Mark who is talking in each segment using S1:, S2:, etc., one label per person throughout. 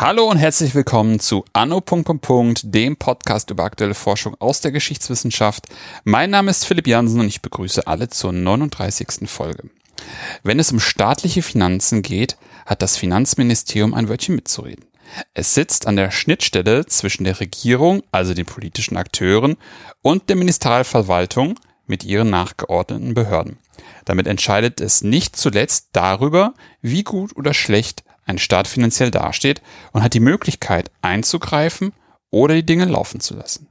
S1: Hallo und herzlich willkommen zu Anno. dem Podcast über aktuelle Forschung aus der Geschichtswissenschaft. Mein Name ist Philipp Jansen und ich begrüße alle zur 39. Folge. Wenn es um staatliche Finanzen geht, hat das Finanzministerium ein Wörtchen mitzureden. Es sitzt an der Schnittstelle zwischen der Regierung, also den politischen Akteuren, und der Ministerialverwaltung mit ihren nachgeordneten Behörden. Damit entscheidet es nicht zuletzt darüber, wie gut oder schlecht ein Staat finanziell dasteht und hat die Möglichkeit einzugreifen oder die Dinge laufen zu lassen.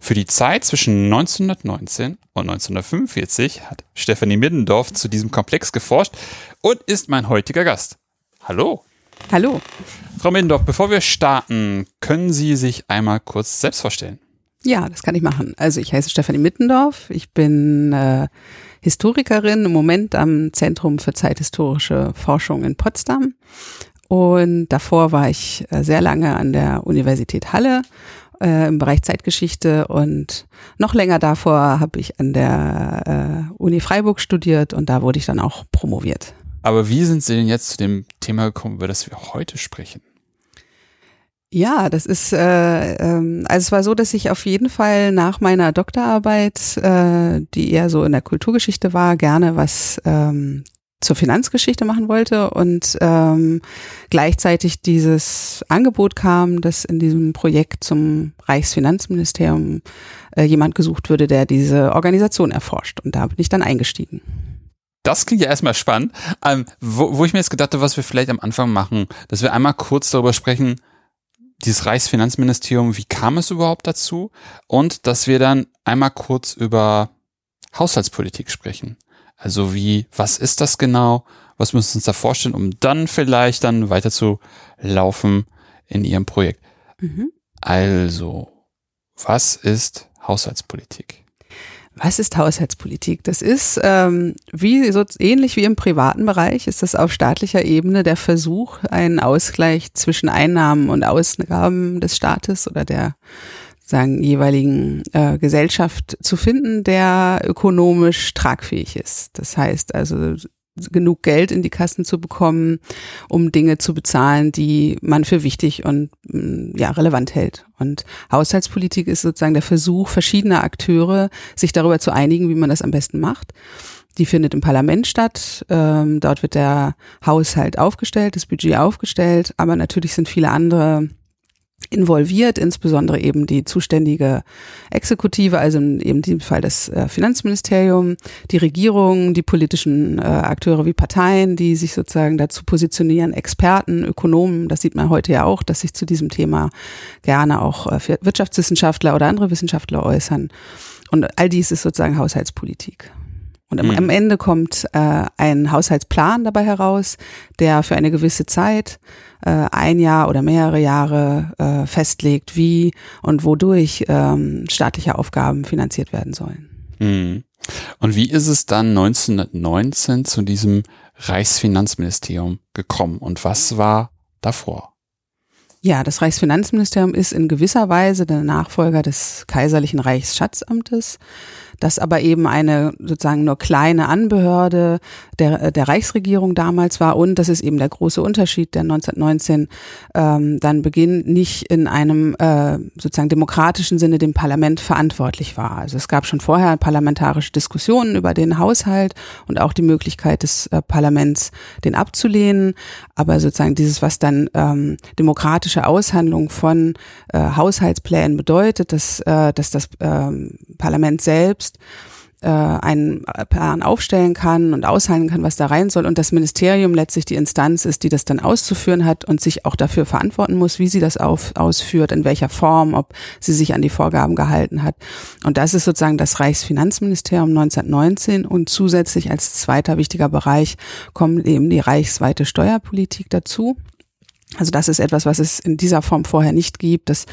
S1: Für die Zeit zwischen 1919 und 1945 hat Stefanie Middendorf zu diesem Komplex geforscht und ist mein heutiger Gast. Hallo.
S2: Hallo.
S1: Frau Middendorf, bevor wir starten, können Sie sich einmal kurz selbst vorstellen?
S2: Ja, das kann ich machen. Also ich heiße Stefanie Mittendorf. Ich bin äh, Historikerin im Moment am Zentrum für zeithistorische Forschung in Potsdam und davor war ich äh, sehr lange an der Universität Halle äh, im Bereich Zeitgeschichte und noch länger davor habe ich an der äh, Uni Freiburg studiert und da wurde ich dann auch promoviert.
S1: Aber wie sind Sie denn jetzt zu dem Thema gekommen, über das wir heute sprechen?
S2: Ja, das ist, äh, ähm, also es war so, dass ich auf jeden Fall nach meiner Doktorarbeit, äh, die eher so in der Kulturgeschichte war, gerne was ähm, zur Finanzgeschichte machen wollte und ähm, gleichzeitig dieses Angebot kam, dass in diesem Projekt zum Reichsfinanzministerium äh, jemand gesucht würde, der diese Organisation erforscht. Und da bin ich dann eingestiegen.
S1: Das klingt ja erstmal spannend. Ähm, wo, wo ich mir jetzt gedacht habe, was wir vielleicht am Anfang machen, dass wir einmal kurz darüber sprechen, dieses Reichsfinanzministerium, wie kam es überhaupt dazu? Und dass wir dann einmal kurz über Haushaltspolitik sprechen. Also wie, was ist das genau? Was müssen wir uns da vorstellen, um dann vielleicht dann weiter zu laufen in Ihrem Projekt? Mhm. Also, was ist Haushaltspolitik?
S2: Was ist Haushaltspolitik? Das ist ähm, wie so ähnlich wie im privaten Bereich ist das auf staatlicher Ebene der Versuch, einen Ausgleich zwischen Einnahmen und Ausgaben des Staates oder der sagen, jeweiligen äh, Gesellschaft zu finden, der ökonomisch tragfähig ist. Das heißt also genug Geld in die Kassen zu bekommen, um Dinge zu bezahlen, die man für wichtig und mm, ja relevant hält. Und Haushaltspolitik ist sozusagen der Versuch verschiedener Akteure, sich darüber zu einigen, wie man das am besten macht. Die findet im Parlament statt. Ähm, dort wird der Haushalt aufgestellt, das Budget aufgestellt, aber natürlich sind viele andere involviert, insbesondere eben die zuständige Exekutive, also eben in diesem Fall das äh, Finanzministerium, die Regierung, die politischen äh, Akteure wie Parteien, die sich sozusagen dazu positionieren, Experten, Ökonomen, das sieht man heute ja auch, dass sich zu diesem Thema gerne auch äh, Wirtschaftswissenschaftler oder andere Wissenschaftler äußern. Und all dies ist sozusagen Haushaltspolitik. Und am, am Ende kommt äh, ein Haushaltsplan dabei heraus, der für eine gewisse Zeit, äh, ein Jahr oder mehrere Jahre äh, festlegt, wie und wodurch ähm, staatliche Aufgaben finanziert werden sollen.
S1: Mhm. Und wie ist es dann 1919 zu diesem Reichsfinanzministerium gekommen und was war davor?
S2: Ja, das Reichsfinanzministerium ist in gewisser Weise der Nachfolger des kaiserlichen Reichschatzamtes das aber eben eine sozusagen nur kleine Anbehörde der, der Reichsregierung damals war und das ist eben der große Unterschied, der 1919 ähm, dann beginnt, nicht in einem äh, sozusagen demokratischen Sinne dem Parlament verantwortlich war. Also es gab schon vorher parlamentarische Diskussionen über den Haushalt und auch die Möglichkeit des äh, Parlaments, den abzulehnen, aber sozusagen dieses, was dann ähm, demokratische Aushandlung von äh, Haushaltsplänen bedeutet, dass, äh, dass das ähm, Parlament selbst selbst äh, einen Plan aufstellen kann und aushandeln kann, was da rein soll und das Ministerium letztlich die Instanz ist, die das dann auszuführen hat und sich auch dafür verantworten muss, wie sie das auf, ausführt, in welcher Form, ob sie sich an die Vorgaben gehalten hat. Und das ist sozusagen das Reichsfinanzministerium 1919 und zusätzlich als zweiter wichtiger Bereich kommt eben die reichsweite Steuerpolitik dazu. Also das ist etwas, was es in dieser Form vorher nicht gibt, dass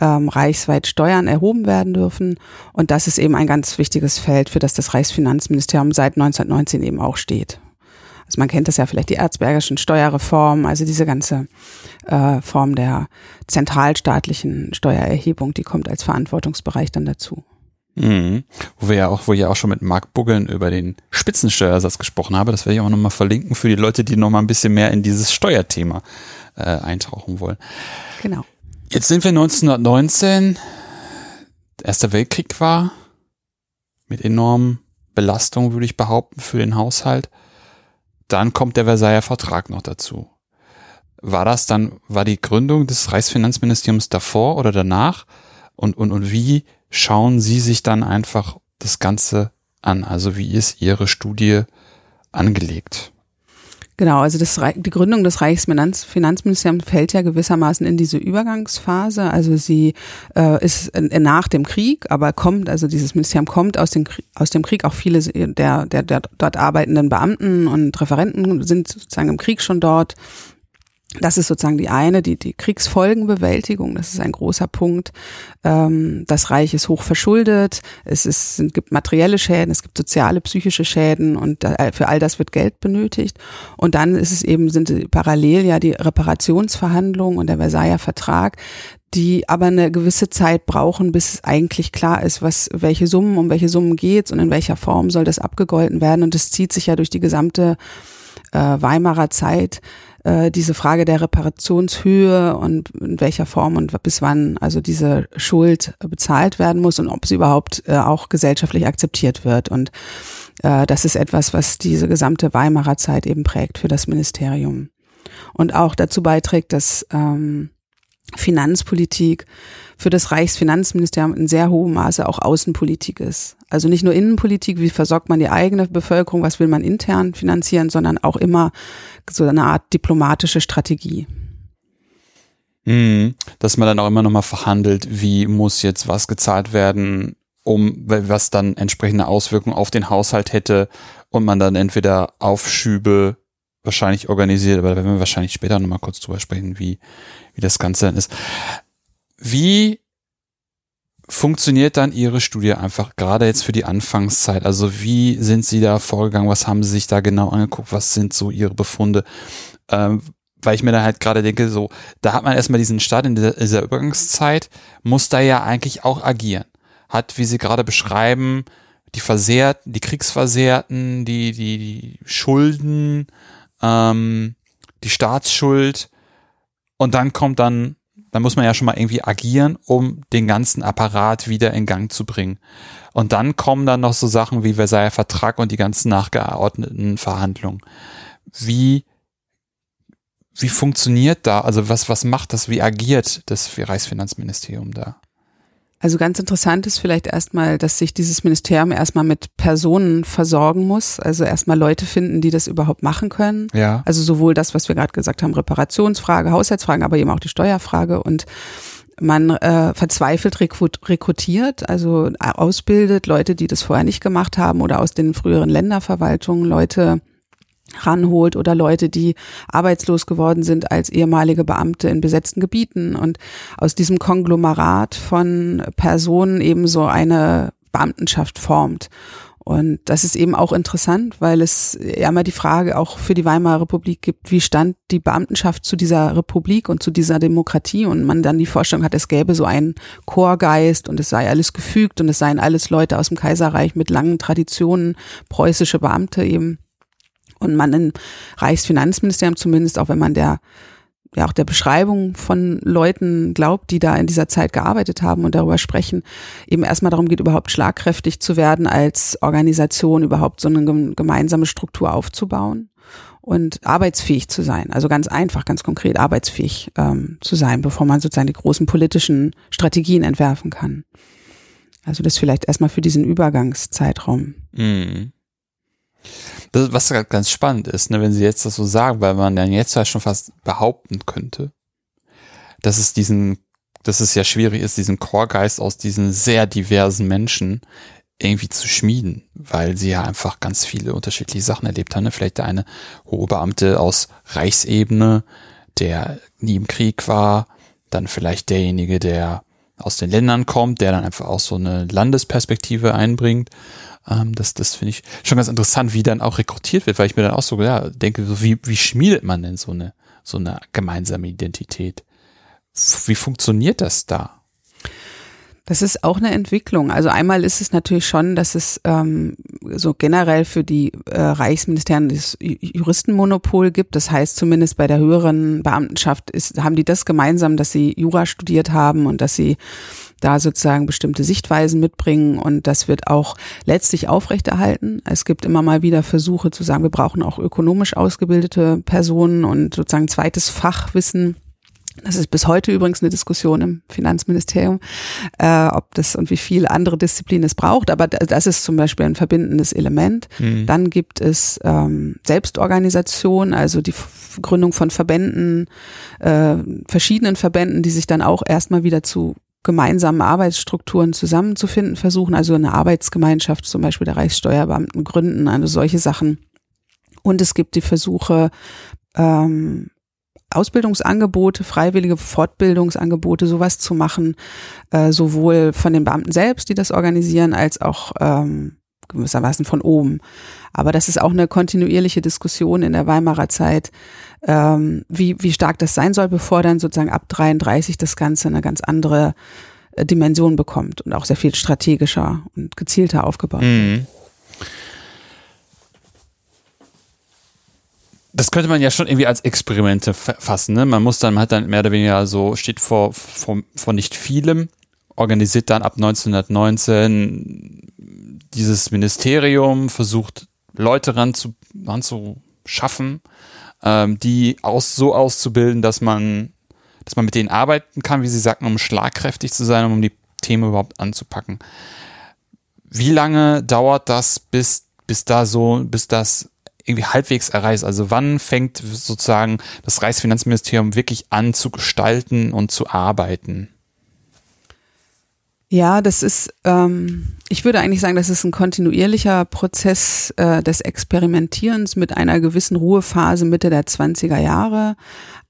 S2: ähm, reichsweit Steuern erhoben werden dürfen. Und das ist eben ein ganz wichtiges Feld, für das das Reichsfinanzministerium seit 1919 eben auch steht. Also man kennt das ja vielleicht die erzbergischen Steuerreform, also diese ganze äh, Form der zentralstaatlichen Steuererhebung, die kommt als Verantwortungsbereich dann dazu.
S1: Mhm. Wo wir ja auch, wo ich ja auch schon mit Marc Buggeln über den Spitzensteuersatz gesprochen habe. Das werde ich auch nochmal verlinken für die Leute, die nochmal ein bisschen mehr in dieses Steuerthema äh, eintauchen wollen.
S2: Genau.
S1: Jetzt sind wir 1919. Erster Weltkrieg war mit enormen Belastungen, würde ich behaupten, für den Haushalt. Dann kommt der Versailler Vertrag noch dazu. War das dann, war die Gründung des Reichsfinanzministeriums davor oder danach? Und, und, und wie schauen Sie sich dann einfach das Ganze an? Also wie ist Ihre Studie angelegt?
S2: Genau, also das, die Gründung des Reichsfinanzministeriums fällt ja gewissermaßen in diese Übergangsphase. Also sie äh, ist nach dem Krieg, aber kommt, also dieses Ministerium kommt aus dem, aus dem Krieg. Auch viele der, der, der dort arbeitenden Beamten und Referenten sind sozusagen im Krieg schon dort. Das ist sozusagen die eine, die, die Kriegsfolgenbewältigung, das ist ein großer Punkt. Ähm, das Reich ist hoch verschuldet, es, ist, es gibt materielle Schäden, es gibt soziale, psychische Schäden und für all das wird Geld benötigt. Und dann ist es eben, sind parallel ja die Reparationsverhandlungen und der Versailler Vertrag, die aber eine gewisse Zeit brauchen, bis es eigentlich klar ist, was, welche Summen, um welche Summen geht's und in welcher Form soll das abgegolten werden. Und das zieht sich ja durch die gesamte äh, Weimarer Zeit äh, diese Frage der Reparationshöhe und in welcher Form und bis wann also diese Schuld bezahlt werden muss und ob sie überhaupt äh, auch gesellschaftlich akzeptiert wird. Und äh, das ist etwas, was diese gesamte Weimarer Zeit eben prägt für das Ministerium. Und auch dazu beiträgt, dass ähm, Finanzpolitik für das Reichsfinanzministerium in sehr hohem Maße auch Außenpolitik ist. Also nicht nur Innenpolitik, wie versorgt man die eigene Bevölkerung, was will man intern finanzieren, sondern auch immer so eine Art diplomatische Strategie.
S1: Mhm. Dass man dann auch immer nochmal verhandelt, wie muss jetzt was gezahlt werden, um was dann entsprechende Auswirkungen auf den Haushalt hätte und man dann entweder Aufschübe wahrscheinlich organisiert, aber da werden wir wahrscheinlich später nochmal kurz drüber sprechen, wie, wie das Ganze dann ist. Wie funktioniert dann Ihre Studie einfach gerade jetzt für die Anfangszeit? Also wie sind Sie da vorgegangen? Was haben Sie sich da genau angeguckt? Was sind so Ihre Befunde? Ähm, weil ich mir da halt gerade denke, so, da hat man erstmal diesen Start in dieser, dieser Übergangszeit, muss da ja eigentlich auch agieren. Hat, wie Sie gerade beschreiben, die Versehrten, die Kriegsversehrten, die, die, die Schulden, ähm, die Staatsschuld und dann kommt dann dann muss man ja schon mal irgendwie agieren, um den ganzen Apparat wieder in Gang zu bringen. Und dann kommen dann noch so Sachen wie Versailler Vertrag und die ganzen nachgeordneten Verhandlungen. Wie, wie funktioniert da, also was, was macht das, wie agiert das Reichsfinanzministerium da?
S2: Also ganz interessant ist vielleicht erstmal, dass sich dieses Ministerium erstmal mit Personen versorgen muss. Also erstmal Leute finden, die das überhaupt machen können.
S1: Ja.
S2: Also sowohl das, was wir gerade gesagt haben, Reparationsfrage, Haushaltsfragen, aber eben auch die Steuerfrage und man äh, verzweifelt rekrutiert, also ausbildet Leute, die das vorher nicht gemacht haben oder aus den früheren Länderverwaltungen Leute ranholt oder Leute, die arbeitslos geworden sind als ehemalige Beamte in besetzten Gebieten. Und aus diesem Konglomerat von Personen eben so eine Beamtenschaft formt. Und das ist eben auch interessant, weil es ja immer die Frage auch für die Weimarer Republik gibt, wie stand die Beamtenschaft zu dieser Republik und zu dieser Demokratie? Und man dann die Vorstellung hat, es gäbe so einen Chorgeist und es sei alles gefügt und es seien alles Leute aus dem Kaiserreich mit langen Traditionen, preußische Beamte eben und man im Reichsfinanzministerium zumindest, auch wenn man der ja auch der Beschreibung von Leuten glaubt, die da in dieser Zeit gearbeitet haben und darüber sprechen, eben erstmal darum geht, überhaupt schlagkräftig zu werden als Organisation, überhaupt so eine gemeinsame Struktur aufzubauen und arbeitsfähig zu sein. Also ganz einfach, ganz konkret arbeitsfähig ähm, zu sein, bevor man sozusagen die großen politischen Strategien entwerfen kann. Also das vielleicht erstmal für diesen Übergangszeitraum.
S1: Mhm. Das, was ganz spannend ist, ne, wenn sie jetzt das so sagen, weil man dann jetzt ja schon fast behaupten könnte, dass es diesen, dass es ja schwierig ist, diesen Chorgeist aus diesen sehr diversen Menschen irgendwie zu schmieden, weil sie ja einfach ganz viele unterschiedliche Sachen erlebt haben. Ne? Vielleicht der eine hohe Beamte aus Reichsebene, der nie im Krieg war, dann vielleicht derjenige, der aus den Ländern kommt, der dann einfach auch so eine Landesperspektive einbringt. Ähm, das das finde ich schon ganz interessant, wie dann auch rekrutiert wird, weil ich mir dann auch so ja, denke, so wie, wie schmiedet man denn so eine, so eine gemeinsame Identität? Wie funktioniert das da?
S2: Das ist auch eine Entwicklung. Also einmal ist es natürlich schon, dass es ähm, so generell für die äh, Reichsministerien das Juristenmonopol gibt. Das heißt zumindest bei der höheren Beamtenschaft ist, haben die das gemeinsam, dass sie Jura studiert haben und dass sie da sozusagen bestimmte Sichtweisen mitbringen und das wird auch letztlich aufrechterhalten. Es gibt immer mal wieder Versuche zu sagen, wir brauchen auch ökonomisch ausgebildete Personen und sozusagen zweites Fachwissen das ist bis heute übrigens eine Diskussion im Finanzministerium, äh, ob das und wie viele andere Disziplinen es braucht. Aber das ist zum Beispiel ein verbindendes Element. Mhm. Dann gibt es ähm, Selbstorganisation, also die Gründung von Verbänden, äh, verschiedenen Verbänden, die sich dann auch erstmal wieder zu gemeinsamen Arbeitsstrukturen zusammenzufinden versuchen. Also eine Arbeitsgemeinschaft zum Beispiel der Reichssteuerbeamten gründen, also solche Sachen. Und es gibt die Versuche, ähm, Ausbildungsangebote, freiwillige Fortbildungsangebote, sowas zu machen, äh, sowohl von den Beamten selbst, die das organisieren, als auch ähm, gewissermaßen von oben. Aber das ist auch eine kontinuierliche Diskussion in der Weimarer Zeit, ähm, wie, wie stark das sein soll, bevor dann sozusagen ab 33 das Ganze eine ganz andere äh, Dimension bekommt und auch sehr viel strategischer und gezielter aufgebaut mhm. wird.
S1: das könnte man ja schon irgendwie als Experimente fassen. Ne? Man muss dann, man hat dann mehr oder weniger so, steht vor, vor, vor nicht vielem, organisiert dann ab 1919 dieses Ministerium, versucht Leute ranzu, ranzuschaffen, ähm, die aus, so auszubilden, dass man, dass man mit denen arbeiten kann, wie sie sagten, um schlagkräftig zu sein, um die Themen überhaupt anzupacken. Wie lange dauert das, bis, bis da so, bis das irgendwie halbwegs erreicht. Also wann fängt sozusagen das Reichsfinanzministerium wirklich an zu gestalten und zu arbeiten?
S2: Ja, das ist, ähm, ich würde eigentlich sagen, das ist ein kontinuierlicher Prozess äh, des Experimentierens mit einer gewissen Ruhephase Mitte der 20er Jahre,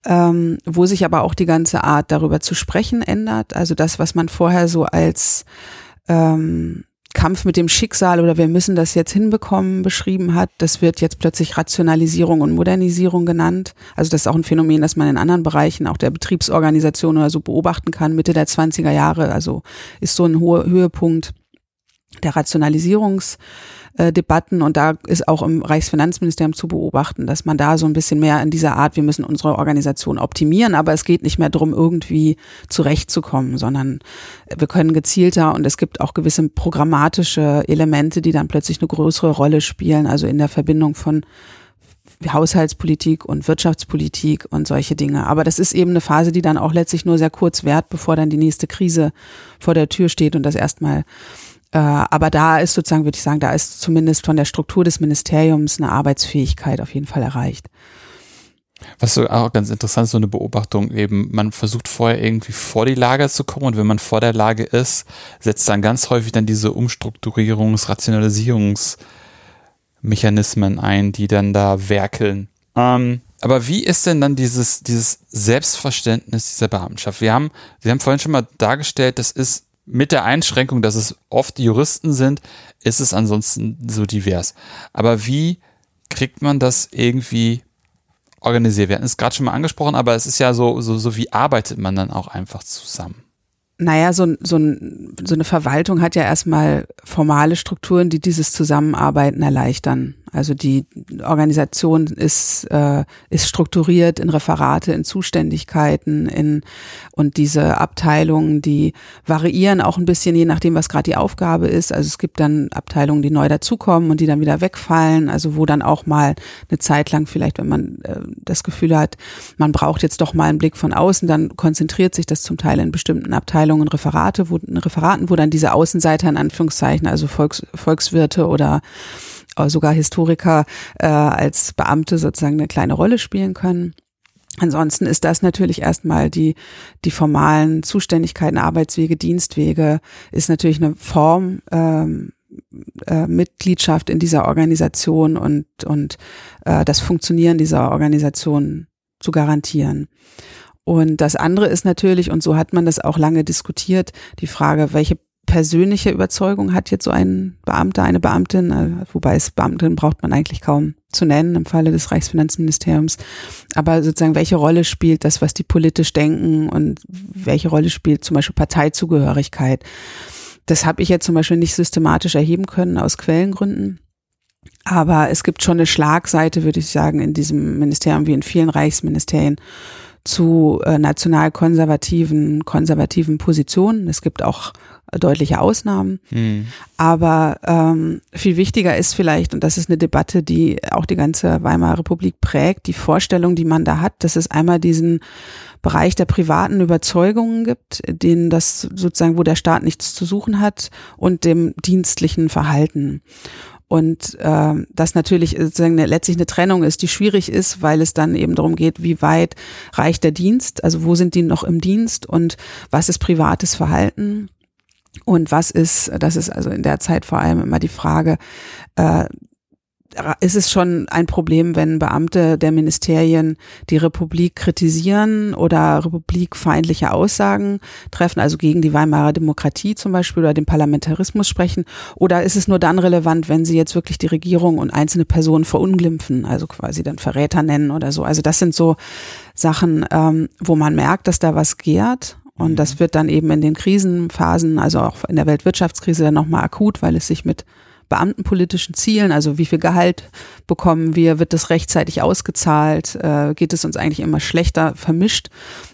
S2: ähm, wo sich aber auch die ganze Art darüber zu sprechen ändert. Also das, was man vorher so als ähm, Kampf mit dem Schicksal oder wir müssen das jetzt hinbekommen beschrieben hat, das wird jetzt plötzlich Rationalisierung und Modernisierung genannt. Also das ist auch ein Phänomen, das man in anderen Bereichen, auch der Betriebsorganisation oder so beobachten kann. Mitte der 20er Jahre, also ist so ein hoher Höhepunkt der Rationalisierungs- äh, und da ist auch im Reichsfinanzministerium zu beobachten, dass man da so ein bisschen mehr in dieser Art, wir müssen unsere Organisation optimieren, aber es geht nicht mehr darum, irgendwie zurechtzukommen, sondern wir können gezielter und es gibt auch gewisse programmatische Elemente, die dann plötzlich eine größere Rolle spielen, also in der Verbindung von Haushaltspolitik und Wirtschaftspolitik und solche Dinge. Aber das ist eben eine Phase, die dann auch letztlich nur sehr kurz währt, bevor dann die nächste Krise vor der Tür steht und das erstmal aber da ist sozusagen, würde ich sagen, da ist zumindest von der Struktur des Ministeriums eine Arbeitsfähigkeit auf jeden Fall erreicht.
S1: Was so auch ganz interessant, so eine Beobachtung eben, man versucht vorher irgendwie vor die Lage zu kommen und wenn man vor der Lage ist, setzt dann ganz häufig dann diese Umstrukturierungs-, Rationalisierungsmechanismen ein, die dann da werkeln. Ähm, aber wie ist denn dann dieses, dieses Selbstverständnis dieser Beamtenschaft? Wir haben, Sie haben vorhin schon mal dargestellt, das ist mit der Einschränkung, dass es oft Juristen sind, ist es ansonsten so divers. Aber wie kriegt man das irgendwie organisiert? Wir hatten es gerade schon mal angesprochen, aber es ist ja so, so, so wie arbeitet man dann auch einfach zusammen?
S2: Naja, so, so, so eine Verwaltung hat ja erstmal formale Strukturen, die dieses Zusammenarbeiten erleichtern. Also die Organisation ist, äh, ist strukturiert in Referate, in Zuständigkeiten, in und diese Abteilungen, die variieren auch ein bisschen, je nachdem, was gerade die Aufgabe ist. Also es gibt dann Abteilungen, die neu dazukommen und die dann wieder wegfallen. Also wo dann auch mal eine Zeit lang vielleicht, wenn man äh, das Gefühl hat, man braucht jetzt doch mal einen Blick von außen, dann konzentriert sich das zum Teil in bestimmten Abteilungen, Referate, wo, Referaten, wo dann diese Außenseiter in Anführungszeichen, also Volks, Volkswirte oder sogar Historiker äh, als Beamte sozusagen eine kleine Rolle spielen können. Ansonsten ist das natürlich erstmal die, die formalen Zuständigkeiten, Arbeitswege, Dienstwege, ist natürlich eine Form ähm, äh, Mitgliedschaft in dieser Organisation und, und äh, das Funktionieren dieser Organisation zu garantieren. Und das andere ist natürlich, und so hat man das auch lange diskutiert, die Frage, welche persönliche Überzeugung hat jetzt so ein Beamter, eine Beamtin, äh, wobei es Beamtin braucht man eigentlich kaum zu nennen im Falle des Reichsfinanzministeriums. Aber sozusagen, welche Rolle spielt das, was die politisch denken und welche Rolle spielt zum Beispiel Parteizugehörigkeit? Das habe ich jetzt zum Beispiel nicht systematisch erheben können aus Quellengründen. Aber es gibt schon eine Schlagseite, würde ich sagen, in diesem Ministerium wie in vielen Reichsministerien zu äh, nationalkonservativen, konservativen Positionen. Es gibt auch deutliche Ausnahmen. Mhm. Aber ähm, viel wichtiger ist vielleicht, und das ist eine Debatte, die auch die ganze Weimarer Republik prägt, die Vorstellung, die man da hat, dass es einmal diesen Bereich der privaten Überzeugungen gibt, denen das sozusagen, wo der Staat nichts zu suchen hat, und dem dienstlichen Verhalten. Und äh, das natürlich sozusagen eine, letztlich eine Trennung ist, die schwierig ist, weil es dann eben darum geht, wie weit reicht der Dienst, also wo sind die noch im Dienst und was ist privates Verhalten. Und was ist, das ist also in der Zeit vor allem immer die Frage, äh, ist es schon ein Problem, wenn Beamte der Ministerien die Republik kritisieren oder republikfeindliche Aussagen treffen, also gegen die Weimarer Demokratie zum Beispiel oder den Parlamentarismus sprechen? Oder ist es nur dann relevant, wenn sie jetzt wirklich die Regierung und einzelne Personen verunglimpfen, also quasi dann Verräter nennen oder so? Also das sind so Sachen, ähm, wo man merkt, dass da was gärt und das mhm. wird dann eben in den Krisenphasen, also auch in der Weltwirtschaftskrise dann nochmal akut, weil es sich mit beamtenpolitischen Zielen, also wie viel Gehalt bekommen wir, wird das rechtzeitig ausgezahlt, äh, geht es uns eigentlich immer schlechter, vermischt.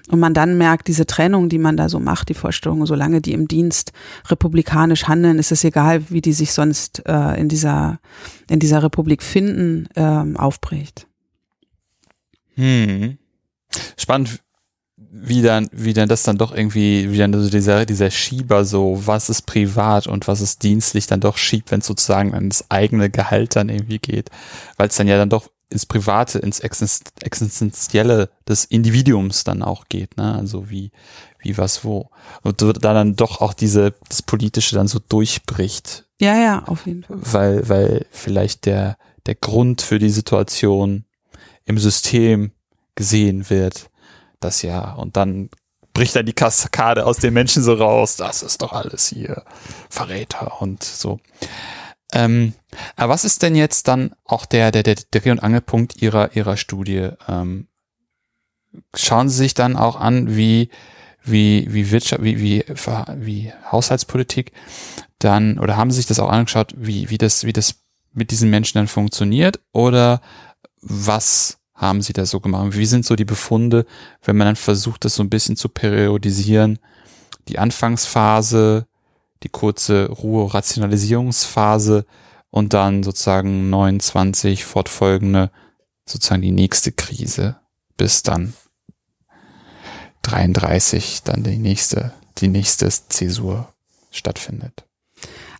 S2: Und man dann merkt, diese Trennung, die man da so macht, die Vorstellung, solange die im Dienst republikanisch handeln, ist es egal, wie die sich sonst äh, in, dieser, in dieser Republik finden, äh, aufbricht.
S1: Hm. Spannend, wie dann, wie dann das dann doch irgendwie, wie dann so dieser, dieser Schieber so, was ist privat und was ist dienstlich, dann doch schiebt, wenn es sozusagen ans eigene Gehalt dann irgendwie geht. Weil es dann ja dann doch ins Private, ins Existenzielle des Individuums dann auch geht, ne? Also wie, wie was wo. Und da dann doch auch diese, das Politische dann so durchbricht.
S2: Ja, ja, auf jeden
S1: Fall. Weil, weil vielleicht der, der Grund für die Situation im System gesehen wird das ja. Und dann bricht dann die Kaskade aus den Menschen so raus. Das ist doch alles hier Verräter und so. Ähm, aber was ist denn jetzt dann auch der, der, der Dreh- und Angelpunkt Ihrer, Ihrer Studie? Ähm, schauen Sie sich dann auch an, wie, wie, wie Wirtschaft, wie, wie, wie Haushaltspolitik dann, oder haben Sie sich das auch angeschaut, wie, wie das, wie das mit diesen Menschen dann funktioniert? Oder was haben sie da so gemacht? Wie sind so die Befunde, wenn man dann versucht, das so ein bisschen zu periodisieren? Die Anfangsphase, die kurze Ruhe-Rationalisierungsphase und dann sozusagen 29 fortfolgende, sozusagen die nächste Krise, bis dann 33 dann die nächste, die nächste Zäsur stattfindet.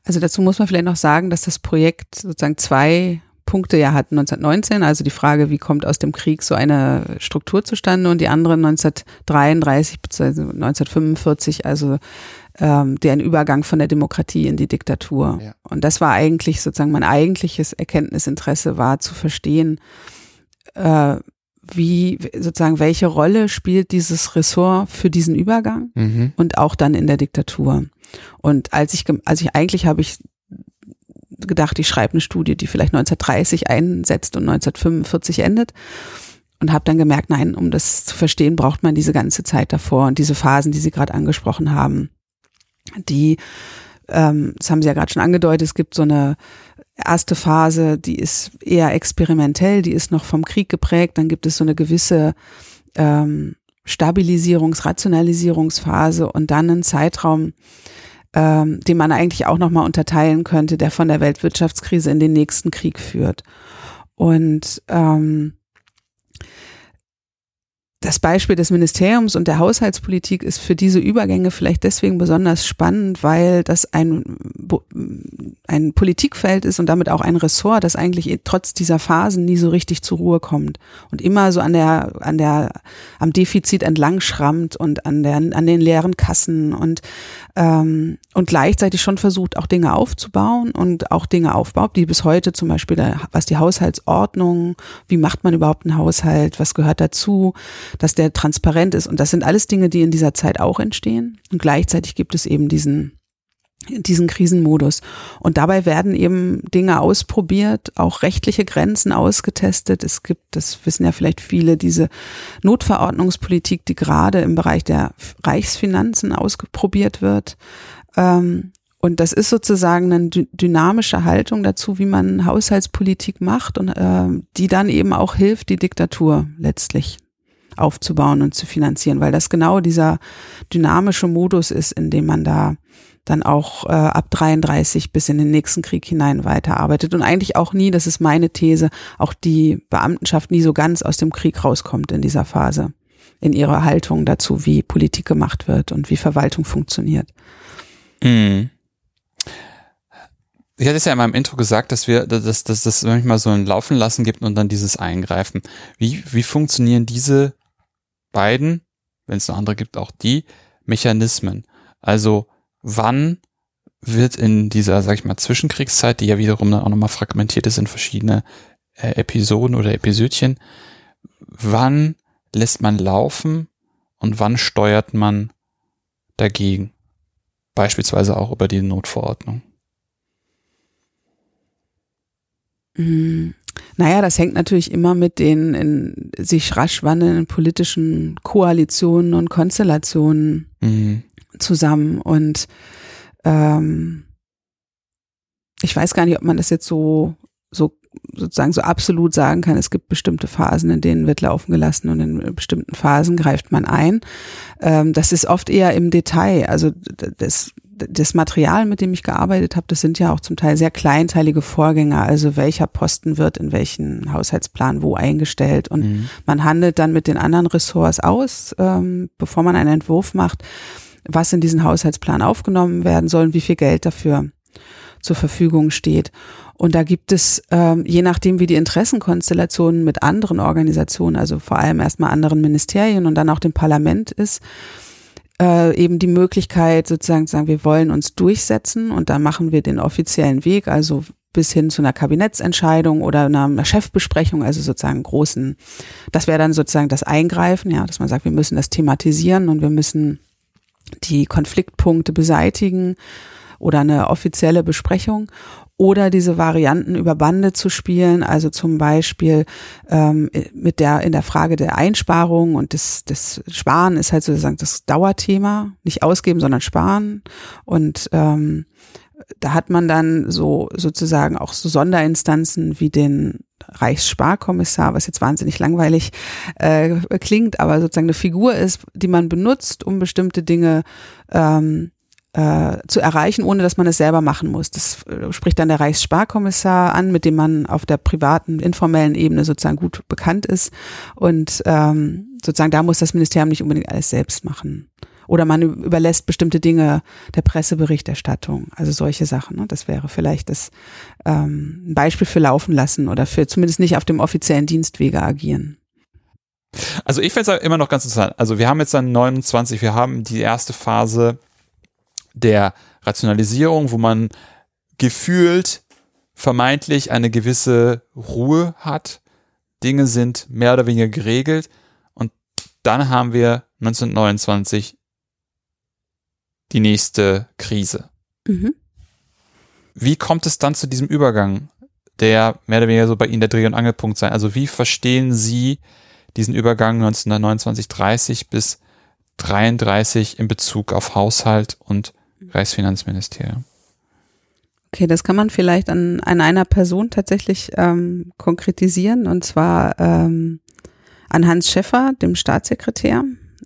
S2: Also dazu muss man vielleicht noch sagen, dass das Projekt sozusagen zwei Punkte ja hatten 1919, also die Frage, wie kommt aus dem Krieg so eine Struktur zustande und die andere 1933 bzw. 1945, also ähm, der Übergang von der Demokratie in die Diktatur. Ja. Und das war eigentlich sozusagen mein eigentliches Erkenntnisinteresse war zu verstehen, äh, wie sozusagen welche Rolle spielt dieses Ressort für diesen Übergang mhm. und auch dann in der Diktatur. Und als ich, also ich eigentlich habe ich gedacht, ich schreibe eine Studie, die vielleicht 1930 einsetzt und 1945 endet. Und habe dann gemerkt, nein, um das zu verstehen, braucht man diese ganze Zeit davor und diese Phasen, die Sie gerade angesprochen haben. Die, ähm, das haben Sie ja gerade schon angedeutet, es gibt so eine erste Phase, die ist eher experimentell, die ist noch vom Krieg geprägt. Dann gibt es so eine gewisse ähm, Stabilisierungs-, Rationalisierungsphase und dann einen Zeitraum, ähm, den man eigentlich auch nochmal unterteilen könnte, der von der Weltwirtschaftskrise in den nächsten Krieg führt. Und ähm, das Beispiel des Ministeriums und der Haushaltspolitik ist für diese Übergänge vielleicht deswegen besonders spannend, weil das ein ein Politikfeld ist und damit auch ein Ressort, das eigentlich trotz dieser Phasen nie so richtig zur Ruhe kommt und immer so an der, an der, am Defizit entlang schrammt und an der, an den leeren Kassen und, ähm, und gleichzeitig schon versucht, auch Dinge aufzubauen und auch Dinge aufbaut, die bis heute zum Beispiel, was die Haushaltsordnung, wie macht man überhaupt einen Haushalt, was gehört dazu, dass der transparent ist. Und das sind alles Dinge, die in dieser Zeit auch entstehen. Und gleichzeitig gibt es eben diesen diesen Krisenmodus. Und dabei werden eben Dinge ausprobiert, auch rechtliche Grenzen ausgetestet. Es gibt, das wissen ja vielleicht viele, diese Notverordnungspolitik, die gerade im Bereich der Reichsfinanzen ausprobiert wird. Ähm, und das ist sozusagen eine dynamische Haltung dazu, wie man Haushaltspolitik macht und äh, die dann eben auch hilft, die Diktatur letztlich aufzubauen und zu finanzieren, weil das genau dieser dynamische Modus ist, in dem man da dann auch äh, ab 33 bis in den nächsten Krieg hinein weiterarbeitet und eigentlich auch nie, das ist meine These, auch die Beamtenschaft nie so ganz aus dem Krieg rauskommt in dieser Phase, in ihrer Haltung dazu, wie Politik gemacht wird und wie Verwaltung funktioniert.
S1: Mhm. Ich hatte es ja in meinem Intro gesagt, dass wir, dass, dass das manchmal so ein Laufen lassen gibt und dann dieses Eingreifen. Wie, wie funktionieren diese beiden, wenn es noch andere gibt, auch die Mechanismen? Also wann wird in dieser, sag ich mal, Zwischenkriegszeit, die ja wiederum dann auch nochmal fragmentiert ist in verschiedene äh, Episoden oder Episödchen, wann lässt man laufen und wann steuert man dagegen? Beispielsweise auch über die Notverordnung.
S2: Mhm. Naja, das hängt natürlich immer mit den in sich rasch wandelnden politischen Koalitionen und Konstellationen mhm zusammen und ähm, ich weiß gar nicht, ob man das jetzt so, so sozusagen so absolut sagen kann, es gibt bestimmte Phasen, in denen wird laufen gelassen und in bestimmten Phasen greift man ein. Ähm, das ist oft eher im Detail. Also das, das Material, mit dem ich gearbeitet habe, das sind ja auch zum Teil sehr kleinteilige Vorgänge. Also welcher Posten wird in welchen Haushaltsplan wo eingestellt und mhm. man handelt dann mit den anderen Ressorts aus, ähm, bevor man einen Entwurf macht was in diesen Haushaltsplan aufgenommen werden soll und wie viel Geld dafür zur Verfügung steht. Und da gibt es, ähm, je nachdem, wie die Interessenkonstellationen mit anderen Organisationen, also vor allem erstmal anderen Ministerien und dann auch dem Parlament ist, äh, eben die Möglichkeit sozusagen zu sagen, wir wollen uns durchsetzen und da machen wir den offiziellen Weg, also bis hin zu einer Kabinettsentscheidung oder einer Chefbesprechung, also sozusagen großen, das wäre dann sozusagen das Eingreifen, ja, dass man sagt, wir müssen das thematisieren und wir müssen die Konfliktpunkte beseitigen oder eine offizielle Besprechung oder diese Varianten über Bande zu spielen, also zum Beispiel ähm, mit der in der Frage der Einsparung und des, des Sparen ist halt sozusagen das Dauerthema, nicht ausgeben, sondern sparen. Und ähm, da hat man dann so sozusagen auch so Sonderinstanzen wie den Reichssparkommissar, was jetzt wahnsinnig langweilig äh, klingt, aber sozusagen eine Figur ist, die man benutzt, um bestimmte Dinge ähm, äh, zu erreichen, ohne dass man es selber machen muss. Das äh, spricht dann der Reichssparkommissar an, mit dem man auf der privaten, informellen Ebene sozusagen gut bekannt ist. Und ähm, sozusagen da muss das Ministerium nicht unbedingt alles selbst machen. Oder man überlässt bestimmte Dinge der Presseberichterstattung, also solche Sachen. Ne? Das wäre vielleicht das ähm, ein Beispiel für laufen lassen oder für zumindest nicht auf dem offiziellen Dienstwege agieren.
S1: Also ich finde es immer noch ganz interessant. Also wir haben jetzt dann 29, wir haben die erste Phase der Rationalisierung, wo man gefühlt vermeintlich eine gewisse Ruhe hat. Dinge sind mehr oder weniger geregelt. Und dann haben wir 1929 die nächste Krise. Mhm. Wie kommt es dann zu diesem Übergang, der mehr oder weniger so bei Ihnen der Dreh- und Angelpunkt sein? Also wie verstehen Sie diesen Übergang 1929, 30 bis 33 in Bezug auf Haushalt und Reichsfinanzministerium?
S2: Okay, das kann man vielleicht an, an einer Person tatsächlich ähm, konkretisieren und zwar ähm, an Hans Schäffer, dem Staatssekretär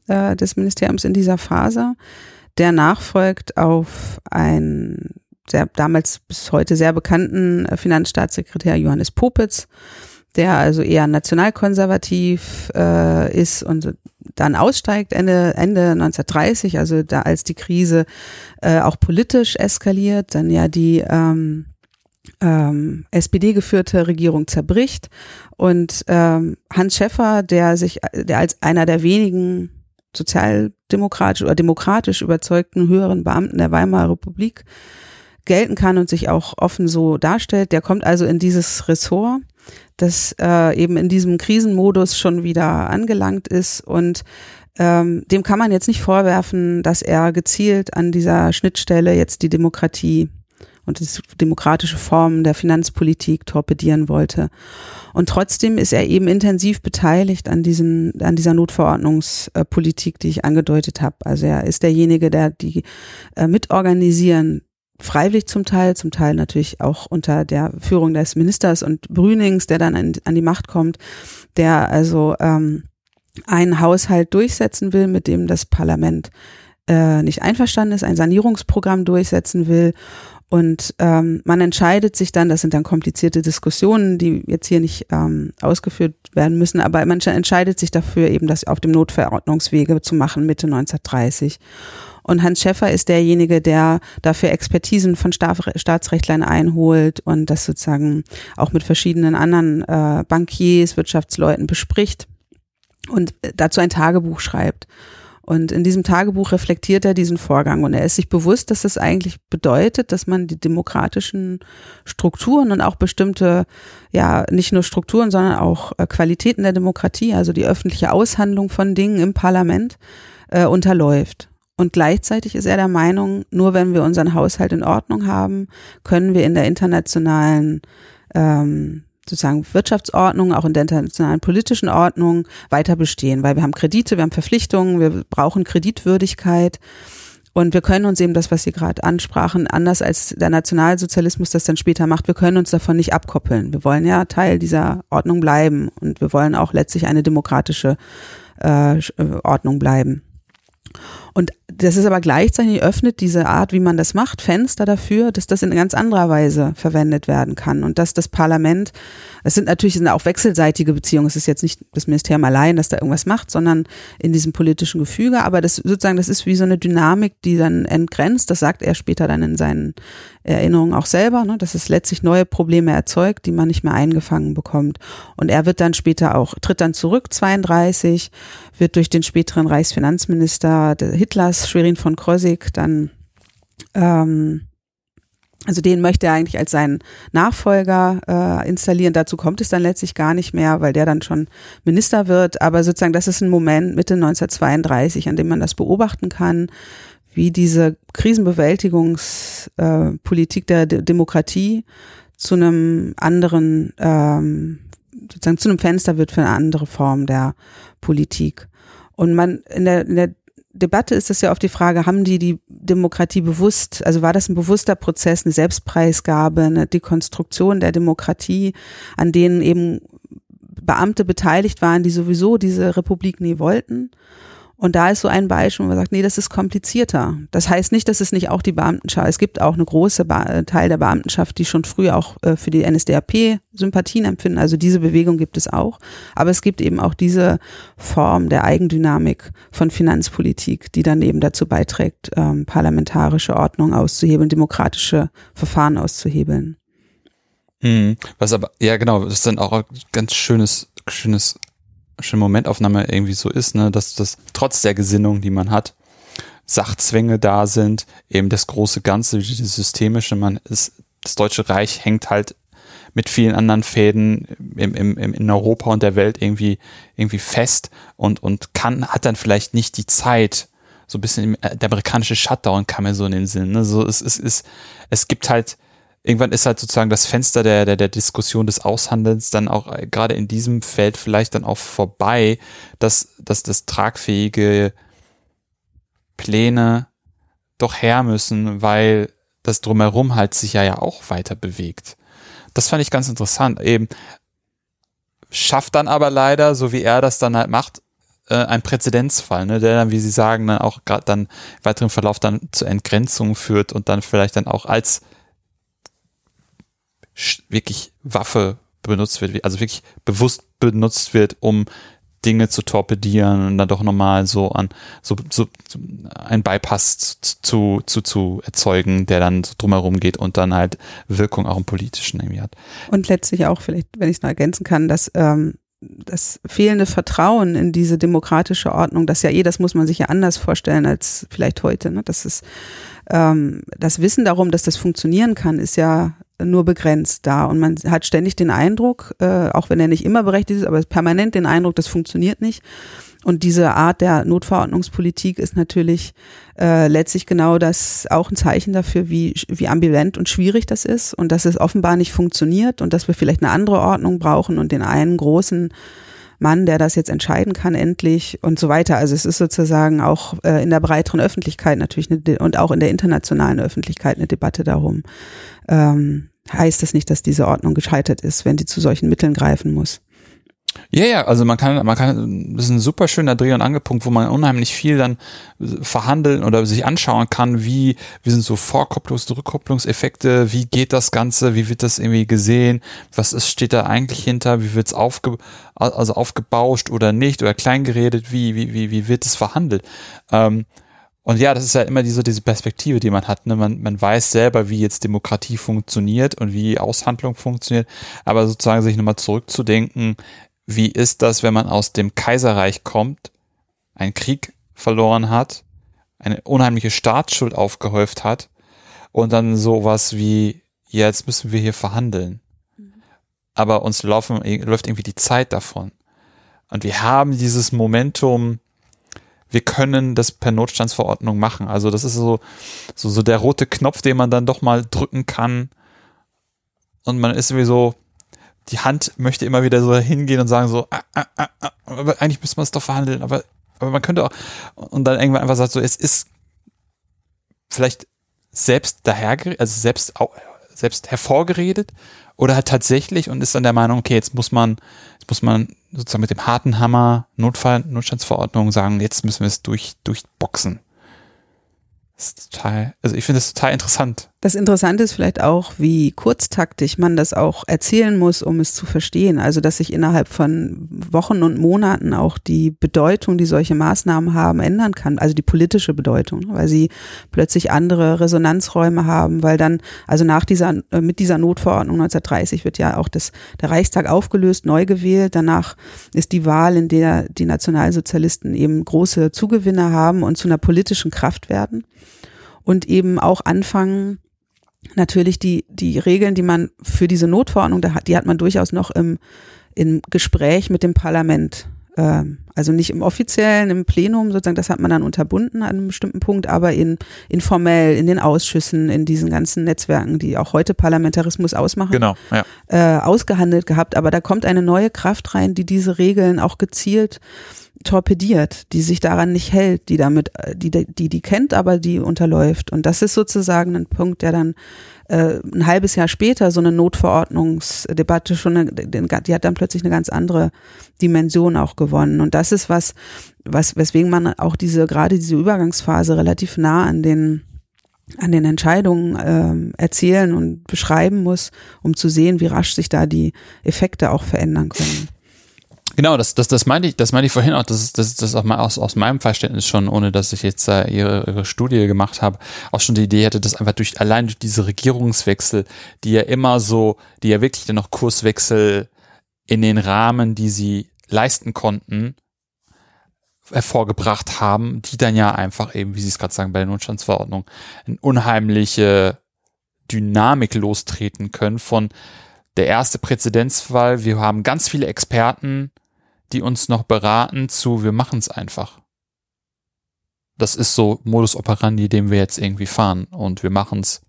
S2: äh, des Ministeriums in dieser Phase der nachfolgt auf einen sehr, damals bis heute sehr bekannten äh, Finanzstaatssekretär Johannes Popitz, der also eher nationalkonservativ äh, ist und dann aussteigt Ende, Ende 1930, also da als die Krise äh, auch politisch eskaliert, dann ja die ähm, ähm, SPD-geführte Regierung zerbricht und ähm, Hans Schäffer, der sich, der als einer der wenigen sozialdemokratisch oder demokratisch überzeugten höheren Beamten der Weimarer Republik gelten kann und sich auch offen so darstellt, der kommt also in dieses Ressort, das äh, eben in diesem Krisenmodus schon wieder angelangt ist. Und ähm, dem kann man jetzt nicht vorwerfen, dass er gezielt an dieser Schnittstelle jetzt die Demokratie und demokratische Form der Finanzpolitik torpedieren wollte. Und trotzdem ist er eben intensiv beteiligt an diesen, an dieser Notverordnungspolitik, die ich angedeutet habe. Also er ist derjenige, der die äh, mitorganisieren, freiwillig zum Teil, zum Teil natürlich auch unter der Führung des Ministers und Brünings, der dann an, an die Macht kommt, der also ähm, einen Haushalt durchsetzen will, mit dem das Parlament äh, nicht einverstanden ist, ein Sanierungsprogramm durchsetzen will und ähm, man entscheidet sich dann, das sind dann komplizierte Diskussionen, die jetzt hier nicht ähm, ausgeführt werden müssen, aber man entscheidet sich dafür, eben das auf dem Notverordnungswege zu machen, Mitte 1930. Und Hans Schäffer ist derjenige, der dafür Expertisen von Staatsrechtlern einholt und das sozusagen auch mit verschiedenen anderen äh, Bankiers, Wirtschaftsleuten bespricht und dazu ein Tagebuch schreibt. Und in diesem Tagebuch reflektiert er diesen Vorgang und er ist sich bewusst, dass das eigentlich bedeutet, dass man die demokratischen Strukturen und auch bestimmte, ja, nicht nur Strukturen, sondern auch äh, Qualitäten der Demokratie, also die öffentliche Aushandlung von Dingen im Parlament, äh, unterläuft. Und gleichzeitig ist er der Meinung, nur wenn wir unseren Haushalt in Ordnung haben, können wir in der internationalen ähm, sozusagen Wirtschaftsordnung, auch in der internationalen politischen Ordnung weiter bestehen, weil wir haben Kredite, wir haben Verpflichtungen, wir brauchen Kreditwürdigkeit. Und wir können uns eben das, was Sie gerade ansprachen, anders als der Nationalsozialismus das dann später macht, wir können uns davon nicht abkoppeln. Wir wollen ja Teil dieser Ordnung bleiben und wir wollen auch letztlich eine demokratische äh, Ordnung bleiben. Das ist aber gleichzeitig öffnet diese Art, wie man das macht, Fenster dafür, dass das in ganz anderer Weise verwendet werden kann und dass das Parlament, es sind natürlich sind auch wechselseitige Beziehungen, es ist jetzt nicht das Ministerium allein, das da irgendwas macht, sondern in diesem politischen Gefüge, aber das sozusagen, das ist wie so eine Dynamik, die dann entgrenzt, das sagt er später dann in seinen Erinnerungen auch selber, ne, dass es letztlich neue Probleme erzeugt, die man nicht mehr eingefangen bekommt. Und er wird dann später auch, tritt dann zurück, 32, wird durch den späteren Reichsfinanzminister Hitlers, Schwerin von Krosigk, dann ähm, also den möchte er eigentlich als seinen Nachfolger äh, installieren. Dazu kommt es dann letztlich gar nicht mehr, weil der dann schon Minister wird. Aber sozusagen, das ist ein Moment Mitte 1932, an dem man das beobachten kann, wie diese Krisenbewältigungspolitik äh, der D Demokratie zu einem anderen, ähm, sozusagen zu einem Fenster wird für eine andere Form der Politik. Und man in der, in der Debatte ist es ja oft die Frage, haben die die Demokratie bewusst, also war das ein bewusster Prozess, eine Selbstpreisgabe, eine Dekonstruktion der Demokratie, an denen eben Beamte beteiligt waren, die sowieso diese Republik nie wollten? Und da ist so ein Beispiel, wo man sagt, nee, das ist komplizierter. Das heißt nicht, dass es nicht auch die Beamtenschaft, es gibt auch eine große ba Teil der Beamtenschaft, die schon früh auch äh, für die NSDAP Sympathien empfinden. Also diese Bewegung gibt es auch. Aber es gibt eben auch diese Form der Eigendynamik von Finanzpolitik, die dann eben dazu beiträgt, ähm, parlamentarische Ordnung auszuhebeln, demokratische Verfahren auszuhebeln.
S1: Mhm. Was aber, ja genau, das ist dann auch ein ganz schönes, schönes schöne Momentaufnahme irgendwie so ist, ne, dass das trotz der Gesinnung, die man hat, Sachzwänge da sind, eben das große Ganze, dieses systemische, man ist, das Deutsche Reich hängt halt mit vielen anderen Fäden im, im, im, in Europa und der Welt irgendwie, irgendwie fest und, und kann, hat dann vielleicht nicht die Zeit, so ein bisschen der amerikanische Shutdown kam mir so in den Sinn. Ne? So, es, es, es, es gibt halt irgendwann ist halt sozusagen das Fenster der, der, der Diskussion des Aushandelns dann auch äh, gerade in diesem Feld vielleicht dann auch vorbei, dass, dass das tragfähige Pläne doch her müssen, weil das drumherum halt sich ja, ja auch weiter bewegt. Das fand ich ganz interessant. Eben schafft dann aber leider, so wie er das dann halt macht, äh, ein Präzedenzfall, ne, der dann, wie Sie sagen, dann auch gerade dann weiteren Verlauf dann zur Entgrenzung führt und dann vielleicht dann auch als wirklich Waffe benutzt wird, also wirklich bewusst benutzt wird, um Dinge zu torpedieren und dann doch nochmal so an so, so ein Bypass zu, zu, zu erzeugen, der dann so drumherum geht und dann halt Wirkung auch im Politischen irgendwie hat.
S2: Und letztlich auch, vielleicht, wenn ich es noch ergänzen kann, dass ähm, das fehlende Vertrauen in diese demokratische Ordnung, das ja eh, das muss man sich ja anders vorstellen als vielleicht heute. Ne? Das ist ähm, das Wissen darum, dass das funktionieren kann, ist ja nur begrenzt da und man hat ständig den Eindruck, äh, auch wenn er nicht immer berechtigt ist, aber permanent den Eindruck, das funktioniert nicht. Und diese Art der Notverordnungspolitik ist natürlich äh, letztlich genau das auch ein Zeichen dafür, wie, wie ambivalent und schwierig das ist und dass es offenbar nicht funktioniert und dass wir vielleicht eine andere Ordnung brauchen und den einen großen Mann, der das jetzt entscheiden kann, endlich und so weiter. Also es ist sozusagen auch äh, in der breiteren Öffentlichkeit natürlich eine, und auch in der internationalen Öffentlichkeit eine Debatte darum. Ähm, heißt das nicht, dass diese Ordnung gescheitert ist, wenn sie zu solchen Mitteln greifen muss?
S1: Ja, ja, also man kann, man kann, das ist ein super schöner Dreh- und Angepunkt, wo man unheimlich viel dann verhandeln oder sich anschauen kann, wie, wie sind so Vorkopplungs-, Rückkopplungseffekte, wie geht das Ganze, wie wird das irgendwie gesehen, was ist, steht da eigentlich hinter, wie wird's aufge, also aufgebauscht oder nicht oder kleingeredet, wie, wie, wie, wie wird es verhandelt. Ähm, und ja, das ist ja immer diese, diese Perspektive, die man hat. Ne? Man, man weiß selber, wie jetzt Demokratie funktioniert und wie Aushandlung funktioniert, aber sozusagen sich nochmal zurückzudenken, wie ist das, wenn man aus dem Kaiserreich kommt, einen Krieg verloren hat, eine unheimliche Staatsschuld aufgehäuft hat und dann sowas wie, jetzt müssen wir hier verhandeln. Aber uns laufen, läuft irgendwie die Zeit davon. Und wir haben dieses Momentum, wir können das per Notstandsverordnung machen. Also das ist so, so, so der rote Knopf, den man dann doch mal drücken kann. Und man ist wie so, die Hand möchte immer wieder so hingehen und sagen so, ah, ah, ah, ah, aber eigentlich müsste man es doch verhandeln, aber, aber man könnte auch, und dann irgendwann einfach sagt so, es ist vielleicht selbst daher, also selbst, selbst hervorgeredet oder halt tatsächlich und ist dann der Meinung, okay, jetzt muss man, jetzt muss man sozusagen mit dem harten Hammer Notfall, Notstandsverordnung sagen, jetzt müssen wir es durch, durchboxen. Das ist total, also ich finde es total interessant.
S2: Das Interessante ist vielleicht auch, wie kurztaktig man das auch erzählen muss, um es zu verstehen. Also, dass sich innerhalb von Wochen und Monaten auch die Bedeutung, die solche Maßnahmen haben, ändern kann. Also die politische Bedeutung, weil sie plötzlich andere Resonanzräume haben, weil dann, also nach dieser, äh, mit dieser Notverordnung 1930 wird ja auch das, der Reichstag aufgelöst, neu gewählt. Danach ist die Wahl, in der die Nationalsozialisten eben große Zugewinne haben und zu einer politischen Kraft werden und eben auch anfangen, natürlich die, die Regeln, die man für diese Notverordnung, die hat man durchaus noch im, im Gespräch mit dem Parlament. Ähm, also nicht im offiziellen, im Plenum sozusagen, das hat man dann unterbunden an einem bestimmten Punkt, aber in, informell, in den Ausschüssen, in diesen ganzen Netzwerken, die auch heute Parlamentarismus ausmachen,
S1: genau, ja.
S2: äh, ausgehandelt gehabt. Aber da kommt eine neue Kraft rein, die diese Regeln auch gezielt torpediert, die sich daran nicht hält, die damit, äh, die, die, die kennt, aber die unterläuft. Und das ist sozusagen ein Punkt, der dann äh, ein halbes Jahr später so eine Notverordnungsdebatte schon, eine, die hat dann plötzlich eine ganz andere Dimension auch gewonnen. Und das ist was, was, weswegen man auch diese, gerade diese Übergangsphase relativ nah an den an den Entscheidungen ähm, erzählen und beschreiben muss, um zu sehen, wie rasch sich da die Effekte auch verändern können.
S1: Genau, das, das, das meinte ich, das meinte ich vorhin auch, das ist, das ist das auch mal aus, aus meinem Verständnis schon, ohne dass ich jetzt äh, ihre, ihre Studie gemacht habe, auch schon die Idee hatte, dass einfach durch, allein durch diese Regierungswechsel, die ja immer so, die ja wirklich dann noch Kurswechsel in den Rahmen, die sie leisten konnten, hervorgebracht haben, die dann ja einfach eben, wie Sie es gerade sagen, bei der Notstandsverordnung, eine unheimliche Dynamik lostreten können von der erste Präzedenzfall, wir haben ganz viele Experten, die uns noch beraten zu, wir machen es einfach. Das ist so Modus operandi, den wir jetzt irgendwie fahren und wir machen es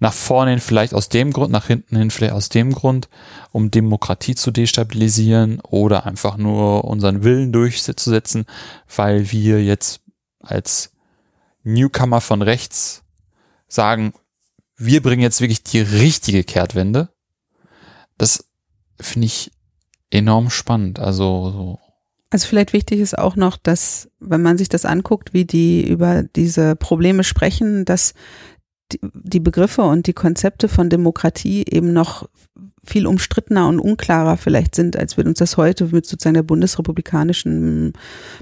S1: nach vorne hin vielleicht aus dem Grund, nach hinten hin vielleicht aus dem Grund, um Demokratie zu destabilisieren oder einfach nur unseren Willen durchzusetzen, weil wir jetzt als Newcomer von rechts sagen, wir bringen jetzt wirklich die richtige Kehrtwende. Das finde ich enorm spannend. Also so.
S2: Also vielleicht wichtig ist auch noch, dass, wenn man sich das anguckt, wie die über diese Probleme sprechen, dass die, Begriffe und die Konzepte von Demokratie eben noch viel umstrittener und unklarer vielleicht sind, als wir uns das heute mit sozusagen der bundesrepublikanischen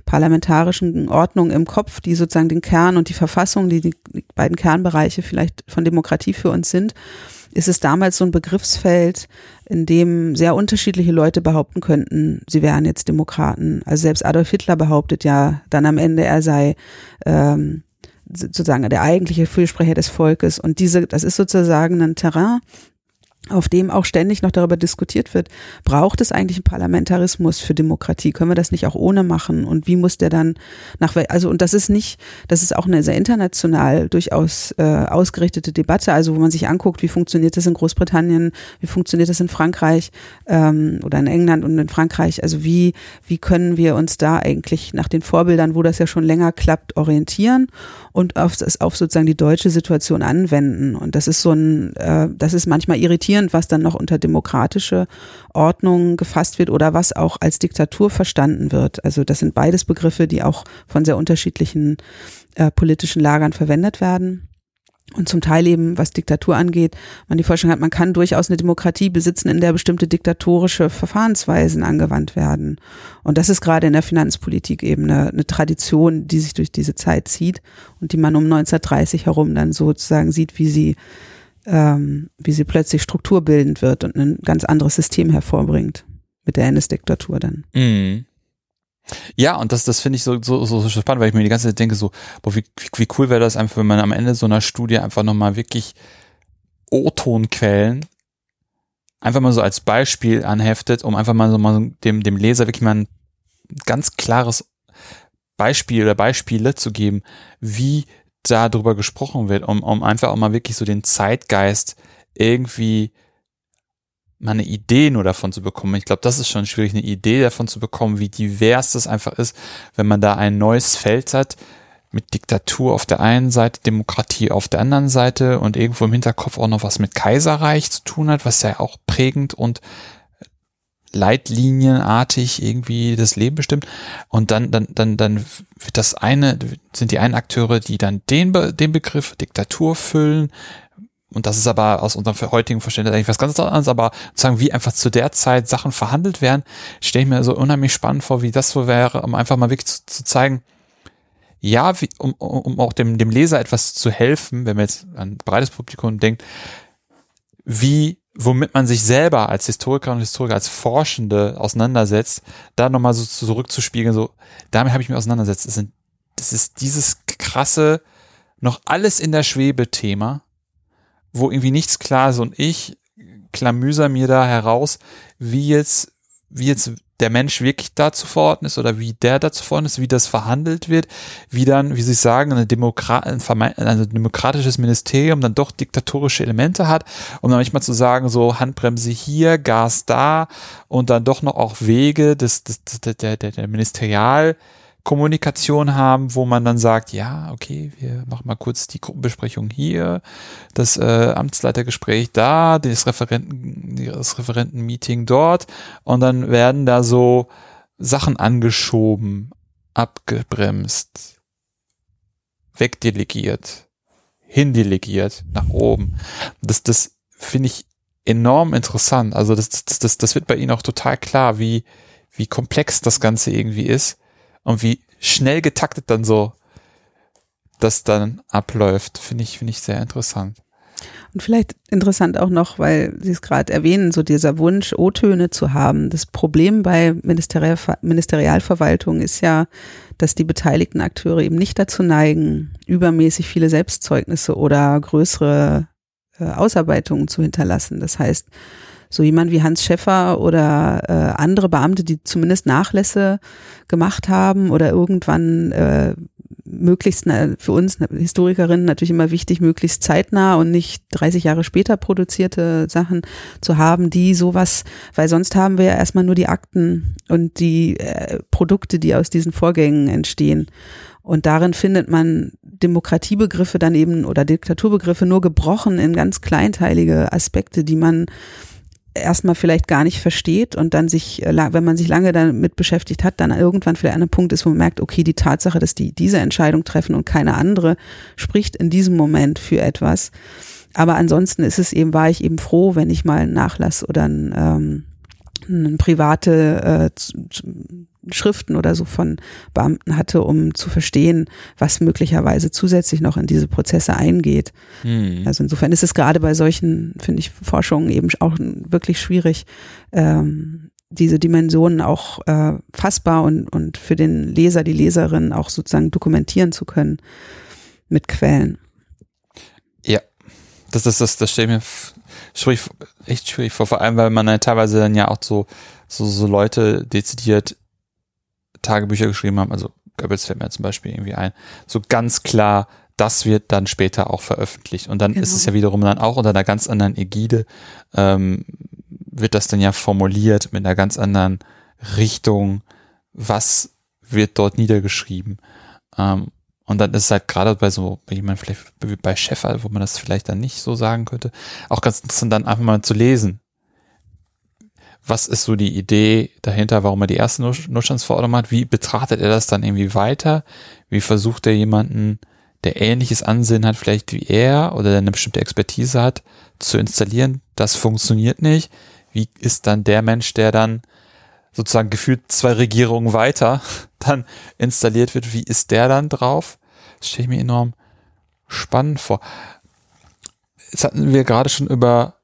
S2: parlamentarischen Ordnung im Kopf, die sozusagen den Kern und die Verfassung, die die beiden Kernbereiche vielleicht von Demokratie für uns sind, ist es damals so ein Begriffsfeld, in dem sehr unterschiedliche Leute behaupten könnten, sie wären jetzt Demokraten. Also selbst Adolf Hitler behauptet ja dann am Ende, er sei ähm, sozusagen der eigentliche Fürsprecher des Volkes. Und diese, das ist sozusagen ein Terrain, auf dem auch ständig noch darüber diskutiert wird, braucht es eigentlich einen Parlamentarismus für Demokratie? Können wir das nicht auch ohne machen? Und wie muss der dann nach, also, und das ist nicht, das ist auch eine sehr international durchaus äh, ausgerichtete Debatte, also wo man sich anguckt, wie funktioniert das in Großbritannien, wie funktioniert das in Frankreich ähm, oder in England und in Frankreich, also wie, wie können wir uns da eigentlich nach den Vorbildern, wo das ja schon länger klappt, orientieren und auf, auf sozusagen die deutsche Situation anwenden? Und das ist so ein, äh, das ist manchmal irritierend, diskutieren, was dann noch unter demokratische Ordnung gefasst wird oder was auch als Diktatur verstanden wird. Also das sind beides Begriffe, die auch von sehr unterschiedlichen äh, politischen Lagern verwendet werden. Und zum Teil eben, was Diktatur angeht, man die Vorstellung hat, man kann durchaus eine Demokratie besitzen, in der bestimmte diktatorische Verfahrensweisen angewandt werden. Und das ist gerade in der Finanzpolitik eben eine, eine Tradition, die sich durch diese Zeit zieht und die man um 1930 herum dann sozusagen sieht, wie sie ähm, wie sie plötzlich strukturbildend wird und ein ganz anderes System hervorbringt mit der NS-Diktatur dann.
S1: Mhm. Ja, und das, das finde ich so, so, so, spannend, weil ich mir die ganze Zeit denke, so, boah, wie, wie cool wäre das einfach, wenn man am Ende so einer Studie einfach nochmal wirklich O-Tonquellen einfach mal so als Beispiel anheftet, um einfach mal so mal dem, dem Leser wirklich mal ein ganz klares Beispiel oder Beispiele zu geben, wie da drüber gesprochen wird, um, um einfach auch mal wirklich so den Zeitgeist irgendwie mal eine Idee nur davon zu bekommen. Ich glaube, das ist schon schwierig, eine Idee davon zu bekommen, wie divers das einfach ist, wenn man da ein neues Feld hat, mit Diktatur auf der einen Seite, Demokratie auf der anderen Seite und irgendwo im Hinterkopf auch noch was mit Kaiserreich zu tun hat, was ja auch prägend und leitlinienartig irgendwie das Leben bestimmt. Und dann, dann, dann, dann wird das eine, sind die einen Akteure, die dann den, den Begriff Diktatur füllen. Und das ist aber aus unserem heutigen Verständnis eigentlich was ganz anderes, aber sozusagen wie einfach zu der Zeit Sachen verhandelt werden, stelle ich mir so unheimlich spannend vor, wie das so wäre, um einfach mal wirklich zu, zu zeigen, ja, wie, um, um auch dem, dem Leser etwas zu helfen, wenn man jetzt an ein breites Publikum denkt, wie womit man sich selber als Historiker und Historiker, als Forschende auseinandersetzt, da nochmal so zurückzuspiegeln, so, damit habe ich mich auseinandersetzt. Das, sind, das ist dieses krasse, noch alles in der Schwebe Thema, wo irgendwie nichts klar ist und ich klamüser mir da heraus, wie jetzt, wie jetzt der Mensch wirklich dazu verordnet ist oder wie der dazu verordnet ist, wie das verhandelt wird, wie dann, wie Sie sagen, eine Demokra ein, ein demokratisches Ministerium dann doch diktatorische Elemente hat, um dann manchmal zu sagen, so Handbremse hier, Gas da und dann doch noch auch Wege des, des, der, der, der Ministerial Kommunikation haben, wo man dann sagt, ja, okay, wir machen mal kurz die Gruppenbesprechung hier, das äh, Amtsleitergespräch da, das Referenten, das Referentenmeeting dort und dann werden da so Sachen angeschoben, abgebremst, wegdelegiert, hindelegiert, nach oben. Das, das finde ich enorm interessant. Also das, das, das, das wird bei Ihnen auch total klar, wie, wie komplex das Ganze irgendwie ist und wie schnell getaktet dann so das dann abläuft, finde ich, finde ich sehr interessant.
S2: Und vielleicht interessant auch noch, weil Sie es gerade erwähnen, so dieser Wunsch, O-Töne zu haben. Das Problem bei Ministerial Ministerialverwaltung ist ja, dass die beteiligten Akteure eben nicht dazu neigen, übermäßig viele Selbstzeugnisse oder größere äh, Ausarbeitungen zu hinterlassen. Das heißt, so jemand wie Hans Schäffer oder äh, andere Beamte, die zumindest Nachlässe gemacht haben oder irgendwann äh, möglichst für uns Historikerinnen natürlich immer wichtig, möglichst zeitnah und nicht 30 Jahre später produzierte Sachen zu haben, die sowas, weil sonst haben wir ja erstmal nur die Akten und die äh, Produkte, die aus diesen Vorgängen entstehen. Und darin findet man Demokratiebegriffe dann eben oder Diktaturbegriffe nur gebrochen in ganz kleinteilige Aspekte, die man erstmal vielleicht gar nicht versteht und dann sich, äh, wenn man sich lange damit beschäftigt hat, dann irgendwann vielleicht an einem Punkt ist, wo man merkt, okay, die Tatsache, dass die diese Entscheidung treffen und keine andere, spricht in diesem Moment für etwas. aber ansonsten ist es eben, war ich eben froh, wenn ich mal einen Nachlass oder ein, ähm, eine private äh, Schriften oder so von Beamten hatte, um zu verstehen, was möglicherweise zusätzlich noch in diese Prozesse eingeht. Hm. Also insofern ist es gerade bei solchen, finde ich, Forschungen eben auch wirklich schwierig, ähm, diese Dimensionen auch äh, fassbar und, und für den Leser, die Leserin auch sozusagen dokumentieren zu können mit Quellen.
S1: Ja, das ist das, das stelle mir schwierig, echt schwierig vor, vor allem, weil man dann teilweise dann ja auch so, so, so Leute dezidiert Tagebücher geschrieben haben, also Goebbels fällt mir zum Beispiel irgendwie ein, so ganz klar, das wird dann später auch veröffentlicht. Und dann genau. ist es ja wiederum dann auch unter einer ganz anderen Ägide, ähm, wird das dann ja formuliert mit einer ganz anderen Richtung, was wird dort niedergeschrieben. Ähm, und dann ist es halt gerade bei so, bei jemand vielleicht bei Chefal, wo man das vielleicht dann nicht so sagen könnte, auch ganz interessant dann einfach mal zu lesen was ist so die Idee dahinter, warum er die erste Notstandsverordnung hat, wie betrachtet er das dann irgendwie weiter, wie versucht er jemanden, der ähnliches Ansehen hat vielleicht wie er oder der eine bestimmte Expertise hat, zu installieren, das funktioniert nicht, wie ist dann der Mensch, der dann sozusagen gefühlt zwei Regierungen weiter dann installiert wird, wie ist der dann drauf? Das stelle ich mir enorm spannend vor. Jetzt hatten wir gerade schon über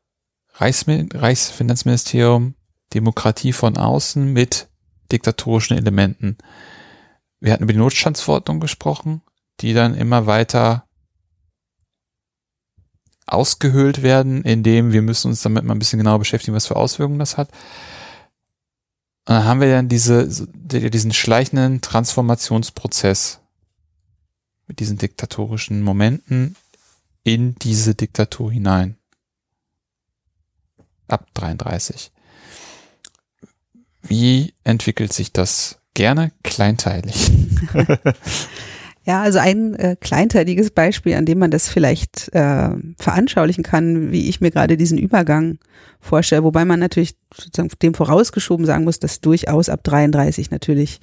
S1: Reichsfinanzministerium, Demokratie von außen mit diktatorischen Elementen. Wir hatten über die Notstandsverordnung gesprochen, die dann immer weiter ausgehöhlt werden, indem wir müssen uns damit mal ein bisschen genauer beschäftigen, was für Auswirkungen das hat. Und dann haben wir dann diese, diesen schleichenden Transformationsprozess mit diesen diktatorischen Momenten in diese Diktatur hinein. Ab 33. Wie entwickelt sich das? Gerne kleinteilig.
S2: Ja, also ein äh, kleinteiliges Beispiel, an dem man das vielleicht äh, veranschaulichen kann, wie ich mir gerade diesen Übergang vorstelle, wobei man natürlich sozusagen dem vorausgeschoben sagen muss, dass durchaus ab 33 natürlich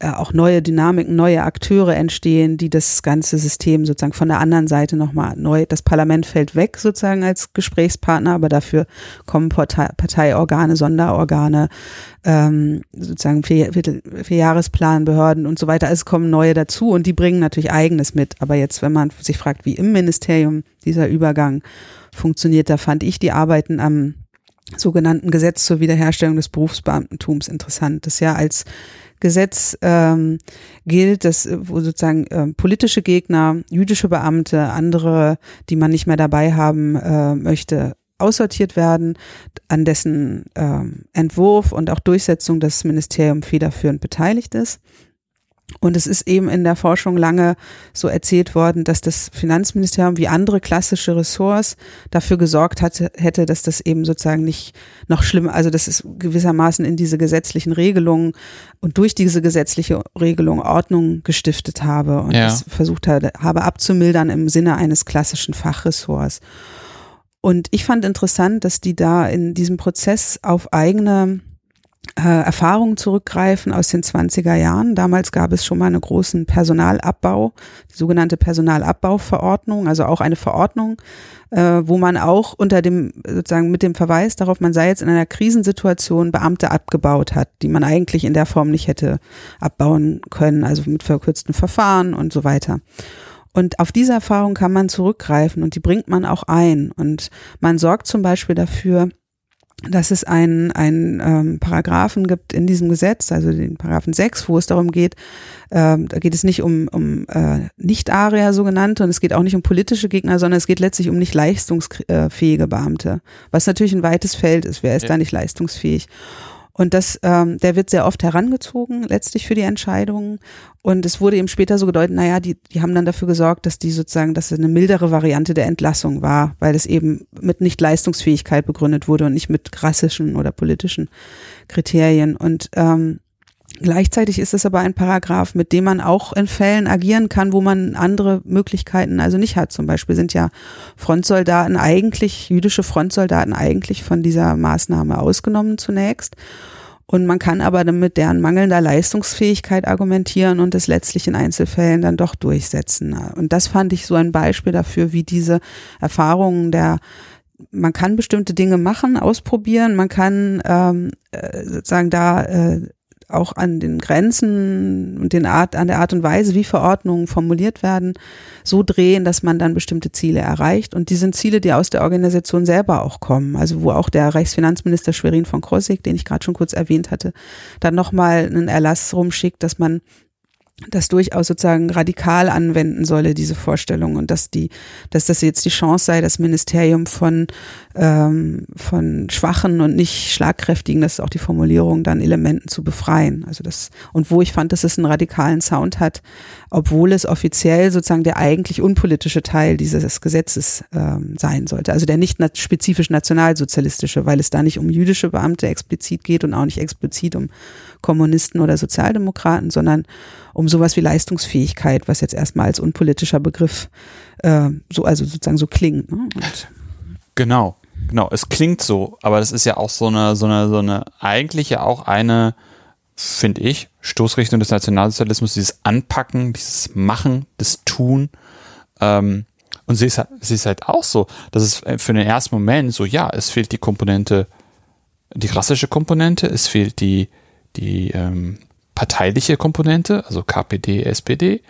S2: auch neue Dynamiken, neue Akteure entstehen, die das ganze System sozusagen von der anderen Seite nochmal neu, das Parlament fällt weg sozusagen als Gesprächspartner, aber dafür kommen Partei, Parteiorgane, Sonderorgane, ähm, sozusagen vier, vier Jahresplan, Behörden und so weiter. Also es kommen neue dazu und die bringen natürlich eigenes mit. Aber jetzt, wenn man sich fragt, wie im Ministerium dieser Übergang funktioniert, da fand ich die Arbeiten am sogenannten Gesetz zur Wiederherstellung des Berufsbeamtentums interessant, das ja als Gesetz ähm, gilt, dass wo sozusagen äh, politische Gegner, jüdische Beamte, andere, die man nicht mehr dabei haben äh, möchte, aussortiert werden, an dessen ähm, Entwurf und auch Durchsetzung das Ministerium federführend beteiligt ist. Und es ist eben in der Forschung lange so erzählt worden, dass das Finanzministerium wie andere klassische Ressorts dafür gesorgt hatte, hätte, dass das eben sozusagen nicht noch schlimmer, also dass es gewissermaßen in diese gesetzlichen Regelungen und durch diese gesetzliche Regelung Ordnung gestiftet habe und ja. das versucht habe, habe abzumildern im Sinne eines klassischen Fachressorts. Und ich fand interessant, dass die da in diesem Prozess auf eigene äh, Erfahrungen zurückgreifen aus den 20er Jahren. Damals gab es schon mal einen großen Personalabbau, die sogenannte Personalabbauverordnung, also auch eine Verordnung, äh, wo man auch unter dem, sozusagen mit dem Verweis darauf, man sei jetzt in einer Krisensituation Beamte abgebaut hat, die man eigentlich in der Form nicht hätte abbauen können, also mit verkürzten Verfahren und so weiter. Und auf diese Erfahrung kann man zurückgreifen und die bringt man auch ein. Und man sorgt zum Beispiel dafür, dass es einen, einen ähm, Paragraphen gibt in diesem Gesetz, also den Paragraphen 6, wo es darum geht, ähm, da geht es nicht um, um äh, Nicht-Aria sogenannte und es geht auch nicht um politische Gegner, sondern es geht letztlich um nicht leistungsfähige Beamte, was natürlich ein weites Feld ist. Wer ist ja. da nicht leistungsfähig? Und das, ähm, der wird sehr oft herangezogen, letztlich für die Entscheidungen. Und es wurde eben später so gedeutet, naja, die, die haben dann dafür gesorgt, dass die sozusagen, dass es eine mildere Variante der Entlassung war, weil es eben mit Nicht-Leistungsfähigkeit begründet wurde und nicht mit rassischen oder politischen Kriterien. Und ähm, Gleichzeitig ist es aber ein Paragraph, mit dem man auch in Fällen agieren kann, wo man andere Möglichkeiten also nicht hat. Zum Beispiel sind ja Frontsoldaten eigentlich, jüdische Frontsoldaten eigentlich von dieser Maßnahme ausgenommen zunächst. Und man kann aber dann mit deren mangelnder Leistungsfähigkeit argumentieren und es letztlich in Einzelfällen dann doch durchsetzen. Und das fand ich so ein Beispiel dafür, wie diese Erfahrungen der man kann bestimmte Dinge machen, ausprobieren, man kann ähm, äh, sozusagen da äh, auch an den Grenzen und den Art, an der Art und Weise, wie Verordnungen formuliert werden, so drehen, dass man dann bestimmte Ziele erreicht. Und die sind Ziele, die aus der Organisation selber auch kommen. Also wo auch der Reichsfinanzminister Schwerin von Krosigk, den ich gerade schon kurz erwähnt hatte, dann nochmal einen Erlass rumschickt, dass man das durchaus sozusagen radikal anwenden solle, diese Vorstellung, und dass die, dass das jetzt die Chance sei, das Ministerium von, ähm, von schwachen und nicht schlagkräftigen, das ist auch die Formulierung, dann Elementen zu befreien. Also das, und wo ich fand, dass es einen radikalen Sound hat, obwohl es offiziell sozusagen der eigentlich unpolitische Teil dieses Gesetzes ähm, sein sollte. Also der nicht spezifisch nationalsozialistische, weil es da nicht um jüdische Beamte explizit geht und auch nicht explizit um Kommunisten oder Sozialdemokraten, sondern um sowas wie Leistungsfähigkeit, was jetzt erstmal als unpolitischer Begriff äh, so, also sozusagen so klingt. Ne?
S1: genau, genau. Es klingt so, aber das ist ja auch so eine, so eine, so eine, eigentlich ja auch eine, finde ich, Stoßrichtung des Nationalsozialismus, dieses Anpacken, dieses Machen, das Tun. Ähm, und sie ist, sie ist halt auch so, dass es für den ersten Moment so, ja, es fehlt die Komponente, die rassische Komponente, es fehlt die, die ähm, parteiliche Komponente, also KPD, SPD.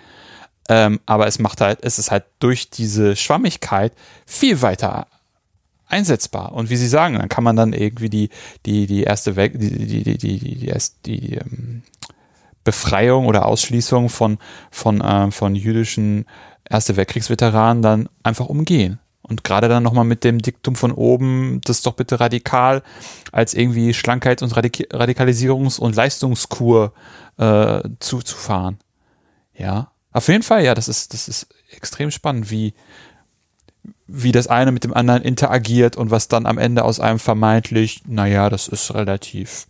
S1: Ähm, aber es macht halt, es ist halt durch diese Schwammigkeit viel weiter einsetzbar. Und wie Sie sagen, dann kann man dann irgendwie die, die, die erste Weg, die, die, die, die, die, die, die ähm, Befreiung oder Ausschließung von, von, äh, von jüdischen Erste Weltkriegsveteranen dann einfach umgehen. Und gerade dann nochmal mit dem Diktum von oben, das doch bitte radikal als irgendwie Schlankheit und Radik Radikalisierungs- und Leistungskur äh, zuzufahren. Ja, auf jeden Fall, ja, das ist, das ist extrem spannend, wie, wie das eine mit dem anderen interagiert und was dann am Ende aus einem vermeintlich, naja, das ist relativ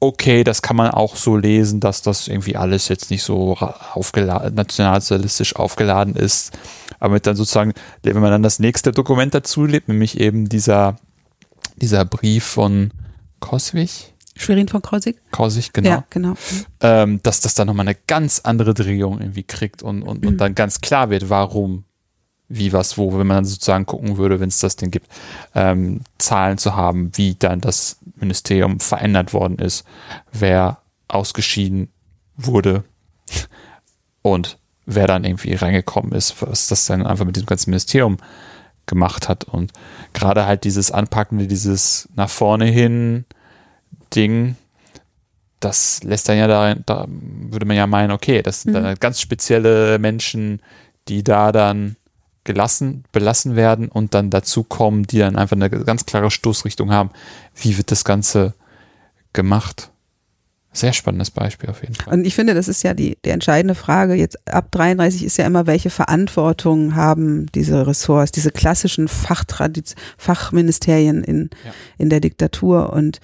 S1: okay, das kann man auch so lesen, dass das irgendwie alles jetzt nicht so aufgeladen, nationalsozialistisch aufgeladen ist. Aber mit dann sozusagen, wenn man dann das nächste Dokument dazu lebt, nämlich eben dieser, dieser Brief von Koswig.
S2: Schwerin von Krosigk?
S1: Krosigk, genau.
S2: Ja, genau.
S1: Ähm, dass das dann nochmal eine ganz andere Drehung irgendwie kriegt und, und, und mhm. dann ganz klar wird, warum wie, was, wo, wenn man sozusagen gucken würde, wenn es das denn gibt, ähm, Zahlen zu haben, wie dann das Ministerium verändert worden ist, wer ausgeschieden wurde und wer dann irgendwie reingekommen ist, was das dann einfach mit diesem ganzen Ministerium gemacht hat und gerade halt dieses Anpackende, dieses nach vorne hin Ding, das lässt dann ja da, da würde man ja meinen, okay, das sind mhm. dann ganz spezielle Menschen, die da dann gelassen, belassen werden und dann dazu kommen, die dann einfach eine ganz klare Stoßrichtung haben. Wie wird das Ganze gemacht? Sehr spannendes Beispiel auf jeden Fall.
S2: Und ich finde, das ist ja die, die entscheidende Frage. Jetzt ab 33 ist ja immer, welche Verantwortung haben diese Ressorts, diese klassischen Fachministerien in, ja. in der Diktatur. Und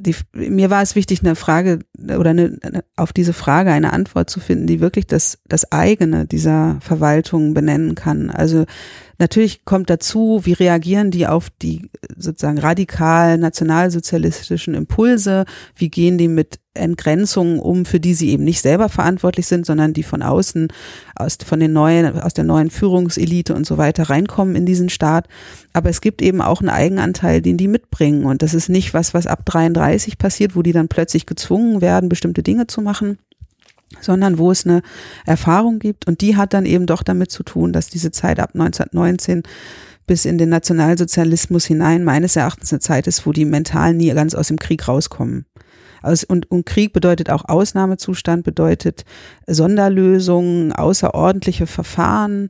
S2: die, mir war es wichtig, eine Frage oder eine, auf diese Frage eine Antwort zu finden, die wirklich das, das eigene dieser Verwaltung benennen kann. Also natürlich kommt dazu, wie reagieren die auf die sozusagen radikal nationalsozialistischen Impulse, wie gehen die mit Entgrenzungen um, für die sie eben nicht selber verantwortlich sind, sondern die von außen, aus, von den neuen, aus der neuen Führungselite und so weiter reinkommen in diesen Staat. Aber es gibt eben auch einen Eigenanteil, den die mitbringen. Und das ist nicht was, was ab 33 passiert, wo die dann plötzlich gezwungen werden, bestimmte Dinge zu machen, sondern wo es eine Erfahrung gibt. Und die hat dann eben doch damit zu tun, dass diese Zeit ab 1919 bis in den Nationalsozialismus hinein meines Erachtens eine Zeit ist, wo die mental nie ganz aus dem Krieg rauskommen. Aus, und, und Krieg bedeutet auch Ausnahmezustand, bedeutet Sonderlösungen, außerordentliche Verfahren,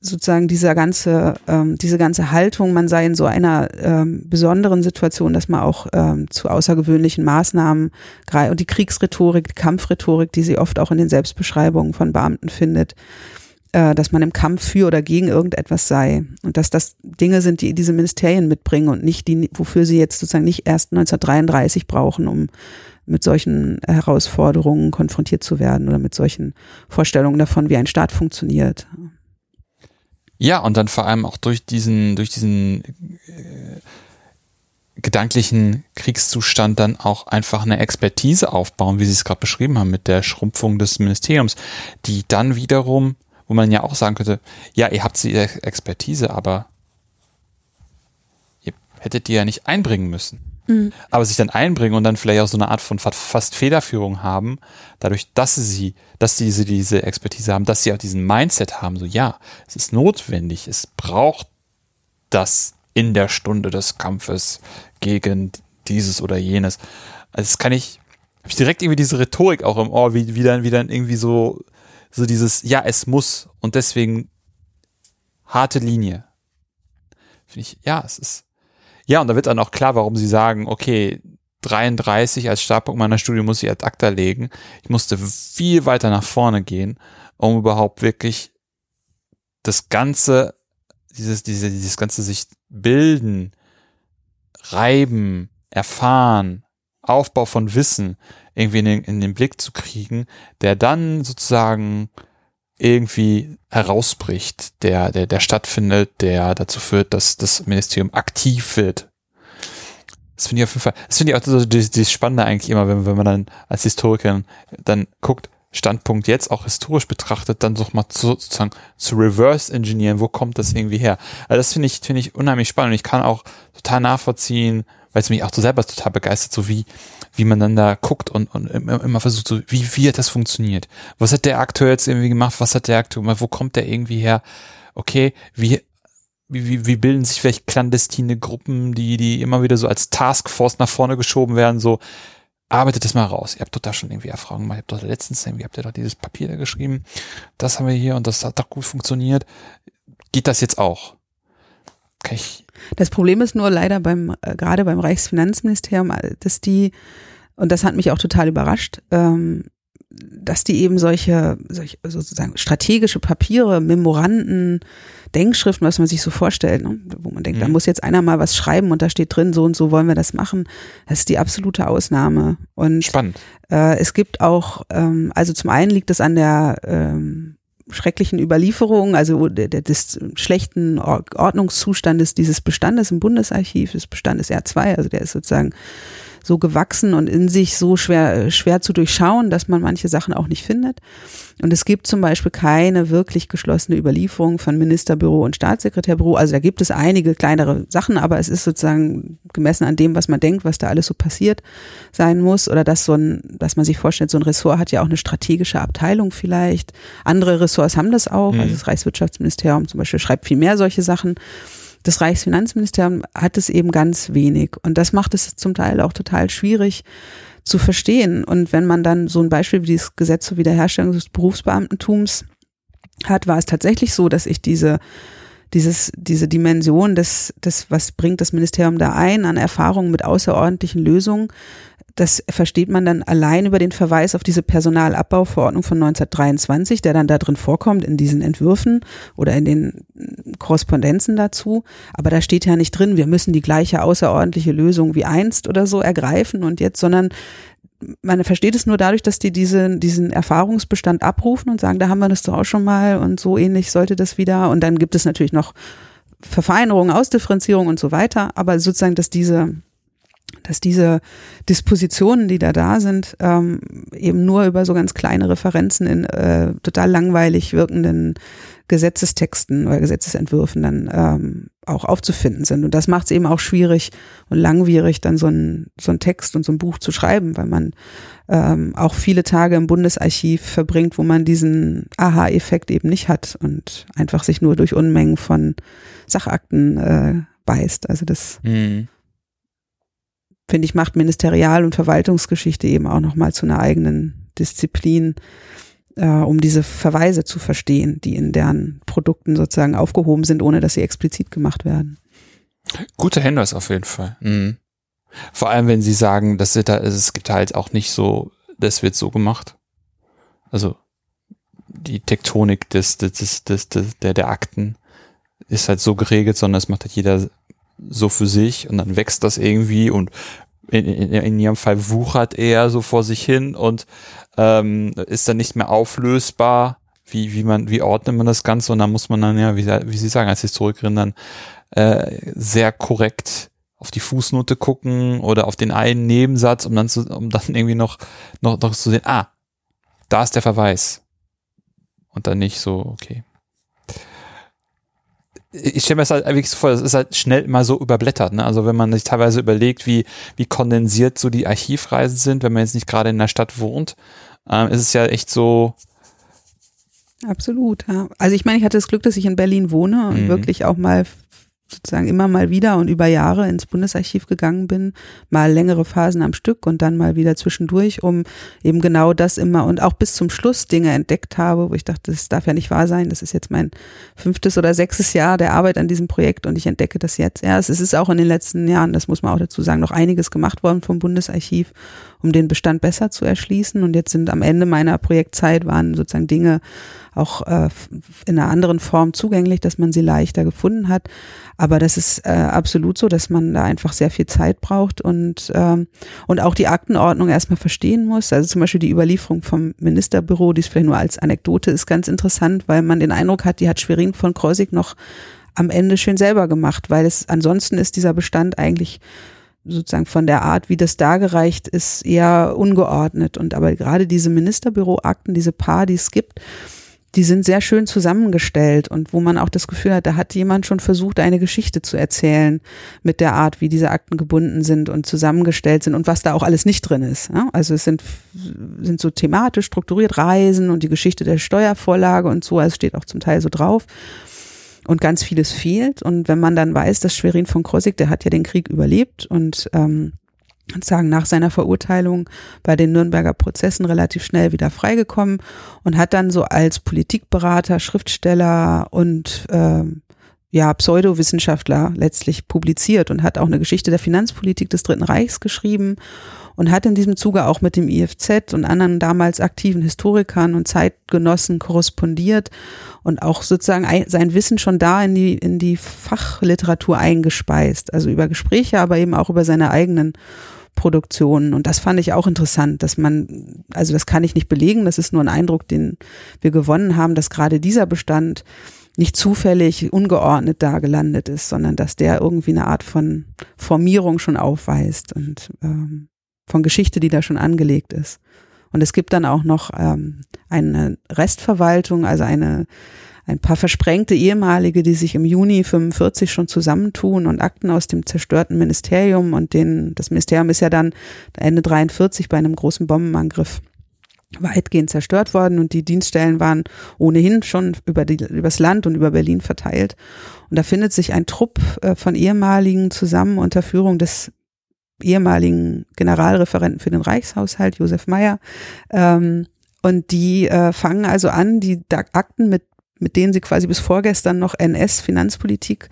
S2: sozusagen dieser ganze, ähm, diese ganze Haltung, man sei in so einer ähm, besonderen Situation, dass man auch ähm, zu außergewöhnlichen Maßnahmen greift und die Kriegsrhetorik, die Kampfrhetorik, die sie oft auch in den Selbstbeschreibungen von Beamten findet, äh, dass man im Kampf für oder gegen irgendetwas sei und dass das Dinge sind, die diese Ministerien mitbringen und nicht die, wofür sie jetzt sozusagen nicht erst 1933 brauchen, um mit solchen Herausforderungen konfrontiert zu werden oder mit solchen Vorstellungen davon, wie ein Staat funktioniert.
S1: Ja, und dann vor allem auch durch diesen, durch diesen äh, gedanklichen Kriegszustand dann auch einfach eine Expertise aufbauen, wie Sie es gerade beschrieben haben mit der Schrumpfung des Ministeriums, die dann wiederum, wo man ja auch sagen könnte, ja, ihr habt die Expertise, aber ihr hättet die ja nicht einbringen müssen. Mhm. Aber sich dann einbringen und dann vielleicht auch so eine Art von fast Federführung haben, dadurch, dass sie, dass sie diese Expertise haben, dass sie auch diesen Mindset haben, so ja, es ist notwendig, es braucht das in der Stunde des Kampfes gegen dieses oder jenes. Also das kann ich, habe ich direkt irgendwie diese Rhetorik auch im Ohr, wie, wie dann, wie dann irgendwie so, so dieses, ja, es muss und deswegen harte Linie. Finde ich, ja, es ist, ja, und da wird dann auch klar, warum sie sagen, okay, 33 als Startpunkt meiner Studie muss ich ad acta legen. Ich musste viel weiter nach vorne gehen, um überhaupt wirklich das Ganze, dieses, diese, dieses ganze sich bilden, reiben, erfahren, Aufbau von Wissen irgendwie in den, in den Blick zu kriegen, der dann sozusagen irgendwie herausbricht, der, der, der stattfindet, der dazu führt, dass das Ministerium aktiv wird. Das finde ich auf jeden Fall, das finde ich auch so das, das Spannende eigentlich immer, wenn, wenn man dann als Historiker dann guckt, Standpunkt jetzt auch historisch betrachtet, dann doch mal zu, sozusagen zu reverse engineeren, wo kommt das irgendwie her? Also das finde ich, finde ich unheimlich spannend ich kann auch total nachvollziehen, weil es mich auch so selber total begeistert, so wie, wie man dann da guckt und, und immer versucht, so, wie, wie hat das funktioniert? Was hat der Akteur jetzt irgendwie gemacht? Was hat der Akteur gemacht? Wo kommt der irgendwie her? Okay, wie, wie, wie bilden sich vielleicht clandestine Gruppen, die, die immer wieder so als Taskforce nach vorne geschoben werden, so, arbeitet das mal raus. Ihr habt doch da schon irgendwie Erfahrungen gemacht. Ihr habt doch letztens irgendwie, habt ihr doch dieses Papier da geschrieben. Das haben wir hier und das hat doch gut funktioniert. Geht das jetzt auch?
S2: Kann ich das Problem ist nur leider beim, äh, gerade beim Reichsfinanzministerium, äh, dass die, und das hat mich auch total überrascht, ähm, dass die eben solche, solche sozusagen strategische Papiere, Memoranden, Denkschriften, was man sich so vorstellt, ne? wo man denkt, mhm. da muss jetzt einer mal was schreiben und da steht drin, so und so wollen wir das machen. Das ist die absolute Ausnahme. Und
S1: Spannend.
S2: Äh, es gibt auch, ähm, also zum einen liegt es an der ähm, schrecklichen Überlieferung, also des schlechten Ordnungszustandes dieses Bestandes im Bundesarchiv, des Bestandes R2, also der ist sozusagen so gewachsen und in sich so schwer, schwer zu durchschauen, dass man manche Sachen auch nicht findet. Und es gibt zum Beispiel keine wirklich geschlossene Überlieferung von Ministerbüro und Staatssekretärbüro. Also da gibt es einige kleinere Sachen, aber es ist sozusagen gemessen an dem, was man denkt, was da alles so passiert sein muss. Oder dass so ein, dass man sich vorstellt, so ein Ressort hat ja auch eine strategische Abteilung vielleicht. Andere Ressorts haben das auch. Mhm. Also das Reichswirtschaftsministerium zum Beispiel schreibt viel mehr solche Sachen. Das Reichsfinanzministerium hat es eben ganz wenig. Und das macht es zum Teil auch total schwierig zu verstehen. Und wenn man dann so ein Beispiel wie dieses Gesetz zur Wiederherstellung des Berufsbeamtentums hat, war es tatsächlich so, dass ich diese dieses, diese Dimension des, des, was bringt das Ministerium da ein an Erfahrungen mit außerordentlichen Lösungen, das versteht man dann allein über den Verweis auf diese Personalabbauverordnung von 1923, der dann da drin vorkommt in diesen Entwürfen oder in den Korrespondenzen dazu. Aber da steht ja nicht drin, wir müssen die gleiche außerordentliche Lösung wie einst oder so ergreifen und jetzt, sondern man versteht es nur dadurch, dass die diese, diesen Erfahrungsbestand abrufen und sagen, da haben wir das doch auch schon mal und so ähnlich sollte das wieder. Und dann gibt es natürlich noch Verfeinerungen, Ausdifferenzierung und so weiter. Aber sozusagen, dass diese dass diese Dispositionen, die da da sind, ähm, eben nur über so ganz kleine Referenzen in äh, total langweilig wirkenden Gesetzestexten oder Gesetzesentwürfen dann ähm, auch aufzufinden sind. Und das macht es eben auch schwierig und langwierig, dann so ein, so Text und so ein Buch zu schreiben, weil man ähm, auch viele Tage im Bundesarchiv verbringt, wo man diesen Aha-Effekt eben nicht hat und einfach sich nur durch Unmengen von Sachakten äh, beißt. Also das mhm finde ich, macht Ministerial- und Verwaltungsgeschichte eben auch nochmal zu einer eigenen Disziplin, äh, um diese Verweise zu verstehen, die in deren Produkten sozusagen aufgehoben sind, ohne dass sie explizit gemacht werden.
S1: Guter Hinweis auf jeden Fall. Mhm. Vor allem, wenn Sie sagen, dass da, es gibt halt auch nicht so, das wird so gemacht. Also die Tektonik des, des, des, des, des der, der Akten ist halt so geregelt, sondern es macht halt jeder so für sich und dann wächst das irgendwie und in, in, in ihrem Fall wuchert er so vor sich hin und ähm, ist dann nicht mehr auflösbar. Wie, wie man, wie ordnet man das Ganze? Und dann muss man dann ja, wie, wie Sie sagen, als Historikerin dann äh, sehr korrekt auf die Fußnote gucken oder auf den einen Nebensatz, um dann zu, um dann irgendwie noch, noch, noch zu sehen, ah, da ist der Verweis. Und dann nicht so, okay. Ich stelle mir das halt wirklich so vor, das ist halt schnell mal so überblättert, ne? Also wenn man sich teilweise überlegt, wie, wie kondensiert so die Archivreisen sind, wenn man jetzt nicht gerade in der Stadt wohnt, ähm, ist es ja echt so,
S2: Absolut, ja. Also ich meine, ich hatte das Glück, dass ich in Berlin wohne und mhm. wirklich auch mal sozusagen immer mal wieder und über Jahre ins Bundesarchiv gegangen bin, mal längere Phasen am Stück und dann mal wieder zwischendurch, um eben genau das immer und auch bis zum Schluss Dinge entdeckt habe, wo ich dachte, das darf ja nicht wahr sein. Das ist jetzt mein fünftes oder sechstes Jahr der Arbeit an diesem Projekt und ich entdecke das jetzt. Ja, es ist auch in den letzten Jahren, das muss man auch dazu sagen, noch einiges gemacht worden vom Bundesarchiv, um den Bestand besser zu erschließen. Und jetzt sind am Ende meiner Projektzeit waren sozusagen Dinge auch äh, in einer anderen Form zugänglich, dass man sie leichter gefunden hat. Aber das ist äh, absolut so, dass man da einfach sehr viel Zeit braucht und, ähm, und auch die Aktenordnung erstmal verstehen muss. Also zum Beispiel die Überlieferung vom Ministerbüro, die ist vielleicht nur als Anekdote, ist ganz interessant, weil man den Eindruck hat, die hat Schwerin von Kreuzig noch am Ende schön selber gemacht, weil es ansonsten ist dieser Bestand eigentlich sozusagen von der Art, wie das dargereicht ist, eher ungeordnet. Und aber gerade diese Ministerbüroakten, diese paar, die es gibt, die sind sehr schön zusammengestellt und wo man auch das Gefühl hat, da hat jemand schon versucht, eine Geschichte zu erzählen mit der Art, wie diese Akten gebunden sind und zusammengestellt sind und was da auch alles nicht drin ist. Also es sind, sind so thematisch strukturiert Reisen und die Geschichte der Steuervorlage und so, also steht auch zum Teil so drauf. Und ganz vieles fehlt. Und wenn man dann weiß, dass Schwerin von Krosigk, der hat ja den Krieg überlebt und ähm, sagen nach seiner Verurteilung bei den Nürnberger Prozessen relativ schnell wieder freigekommen und hat dann so als Politikberater, Schriftsteller und äh, ja Pseudowissenschaftler letztlich publiziert und hat auch eine Geschichte der Finanzpolitik des Dritten Reichs geschrieben und hat in diesem Zuge auch mit dem IFZ und anderen damals aktiven Historikern und Zeitgenossen korrespondiert und auch sozusagen sein Wissen schon da in die, in die Fachliteratur eingespeist. Also über Gespräche, aber eben auch über seine eigenen Produktionen. Und das fand ich auch interessant, dass man, also das kann ich nicht belegen, das ist nur ein Eindruck, den wir gewonnen haben, dass gerade dieser Bestand nicht zufällig ungeordnet da gelandet ist, sondern dass der irgendwie eine Art von Formierung schon aufweist und ähm, von Geschichte, die da schon angelegt ist. Und es gibt dann auch noch ähm, eine Restverwaltung, also eine ein paar versprengte ehemalige, die sich im Juni 45 schon zusammentun und Akten aus dem zerstörten Ministerium und den, das Ministerium ist ja dann Ende 43 bei einem großen Bombenangriff weitgehend zerstört worden und die Dienststellen waren ohnehin schon über die, übers Land und über Berlin verteilt. Und da findet sich ein Trupp äh, von ehemaligen zusammen unter Führung des ehemaligen Generalreferenten für den Reichshaushalt, Josef Meyer. Ähm, und die äh, fangen also an, die Akten mit mit denen sie quasi bis vorgestern noch NS-Finanzpolitik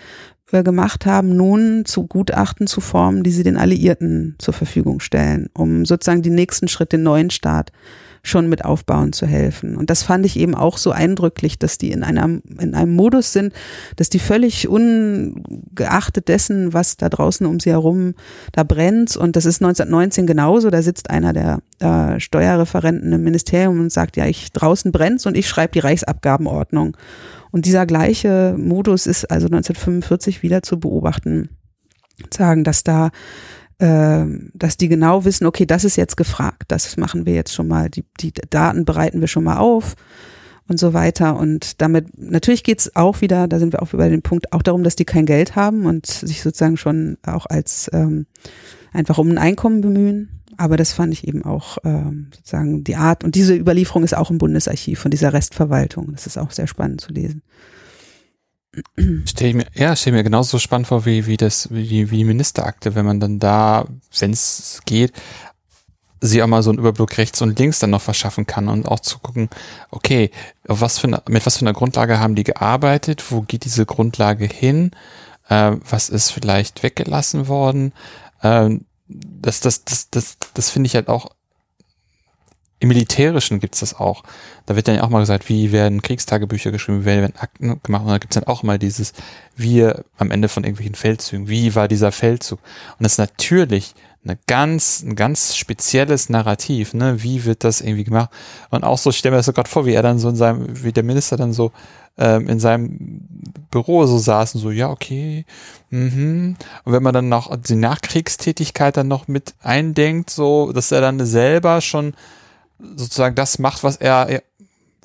S2: äh, gemacht haben, nun zu Gutachten zu formen, die sie den Alliierten zur Verfügung stellen, um sozusagen den nächsten Schritt, den neuen Staat schon mit aufbauen zu helfen. Und das fand ich eben auch so eindrücklich, dass die in einem, in einem Modus sind, dass die völlig ungeachtet dessen, was da draußen um sie herum da brennt. Und das ist 1919 genauso. Da sitzt einer der äh, Steuerreferenten im Ministerium und sagt, ja, ich draußen brennt's und ich schreibe die Reichsabgabenordnung. Und dieser gleiche Modus ist also 1945 wieder zu beobachten. Sagen, dass da dass die genau wissen, okay, das ist jetzt gefragt, das machen wir jetzt schon mal, die, die Daten bereiten wir schon mal auf und so weiter. Und damit, natürlich geht's auch wieder, da sind wir auch über den Punkt, auch darum, dass die kein Geld haben und sich sozusagen schon auch als ähm, einfach um ein Einkommen bemühen. Aber das fand ich eben auch ähm, sozusagen die Art. Und diese Überlieferung ist auch im Bundesarchiv von dieser Restverwaltung. Das ist auch sehr spannend zu lesen.
S1: Stell ich mir, ja, stell mir genauso spannend vor wie, wie das, wie, wie die Ministerakte, wenn man dann da, wenn es geht, sie auch mal so einen Überblick rechts und links dann noch verschaffen kann und auch zu gucken, okay, was für eine, mit was für einer Grundlage haben die gearbeitet, wo geht diese Grundlage hin, äh, was ist vielleicht weggelassen worden, ähm, das, das, das, das, das finde ich halt auch im Militärischen gibt's das auch. Da wird dann ja auch mal gesagt, wie werden Kriegstagebücher geschrieben, wie werden Akten gemacht. Und da gibt's dann auch mal dieses Wir am Ende von irgendwelchen Feldzügen. Wie war dieser Feldzug? Und das ist natürlich eine ganz, ein ganz spezielles Narrativ, ne? Wie wird das irgendwie gemacht? Und auch so, ich stelle mir das so gerade vor, wie er dann so in seinem, wie der Minister dann so ähm, in seinem Büro so saßen, so, ja, okay, mhm. Und wenn man dann noch die Nachkriegstätigkeit dann noch mit eindenkt, so, dass er dann selber schon sozusagen das macht, was er,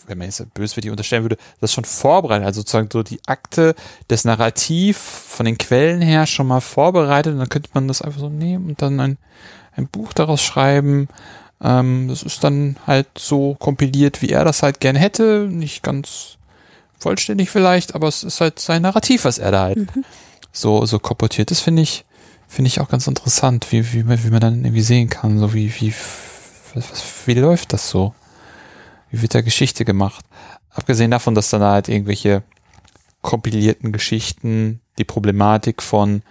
S1: wenn man jetzt böswillig unterstellen würde, das schon vorbereitet, also sozusagen so die Akte des Narrativ von den Quellen her schon mal vorbereitet, und dann könnte man das einfach so nehmen und dann ein, ein Buch daraus schreiben. Ähm, das ist dann halt so kompiliert, wie er das halt gern hätte, nicht ganz vollständig vielleicht, aber es ist halt sein Narrativ, was er da halt mhm. so, so komportiert. Das finde ich, finde ich auch ganz interessant, wie, wie, wie man dann irgendwie sehen kann, so wie, wie, wie läuft das so? Wie wird da Geschichte gemacht? Abgesehen davon, dass dann halt irgendwelche kompilierten Geschichten, die Problematik von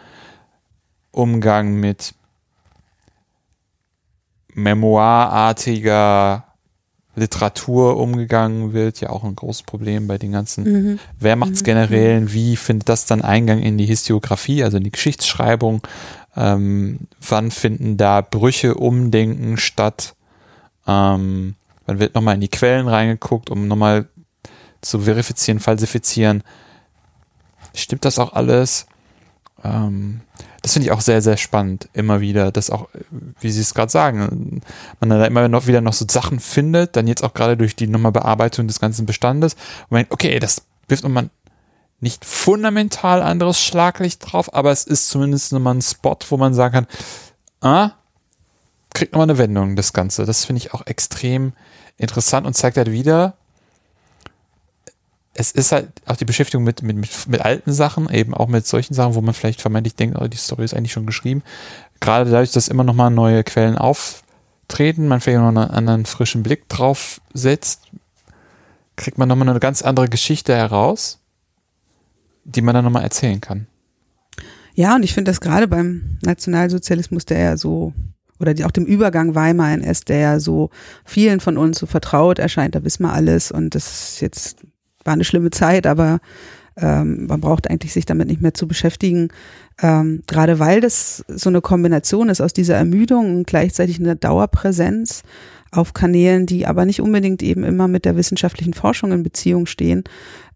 S1: Umgang mit memoirartiger Literatur umgegangen wird, ja auch ein großes Problem bei den ganzen mhm. Wehrmachtsgenerälen. Mhm. Wie findet das dann Eingang in die Historiografie, also in die Geschichtsschreibung? Ähm, wann finden da Brüche, Umdenken statt? Ähm, wann wird nochmal in die Quellen reingeguckt, um nochmal zu verifizieren, falsifizieren? Stimmt das auch alles? Ähm, das finde ich auch sehr, sehr spannend, immer wieder, dass auch, wie Sie es gerade sagen, man da immer noch wieder noch so Sachen findet, dann jetzt auch gerade durch die nochmal Bearbeitung des ganzen Bestandes und man okay, das wirft nochmal nicht fundamental anderes Schlaglicht drauf, aber es ist zumindest nochmal ein Spot, wo man sagen kann, ah, kriegt nochmal eine Wendung, das Ganze. Das finde ich auch extrem interessant und zeigt halt wieder, es ist halt auch die Beschäftigung mit, mit, mit, mit alten Sachen, eben auch mit solchen Sachen, wo man vielleicht vermeintlich denkt, oh, die Story ist eigentlich schon geschrieben. Gerade dadurch, dass immer noch mal neue Quellen auftreten, man vielleicht noch einen anderen frischen Blick drauf setzt, kriegt man nochmal eine ganz andere Geschichte heraus, die man dann nochmal erzählen kann.
S2: Ja, und ich finde das gerade beim Nationalsozialismus, der ja so oder die, auch dem Übergang Weimar NS, der ja so vielen von uns so vertraut erscheint, da wissen wir alles und das ist jetzt war eine schlimme Zeit, aber ähm, man braucht eigentlich sich damit nicht mehr zu beschäftigen. Ähm, gerade weil das so eine Kombination ist aus dieser Ermüdung und gleichzeitig einer Dauerpräsenz auf Kanälen, die aber nicht unbedingt eben immer mit der wissenschaftlichen Forschung in Beziehung stehen.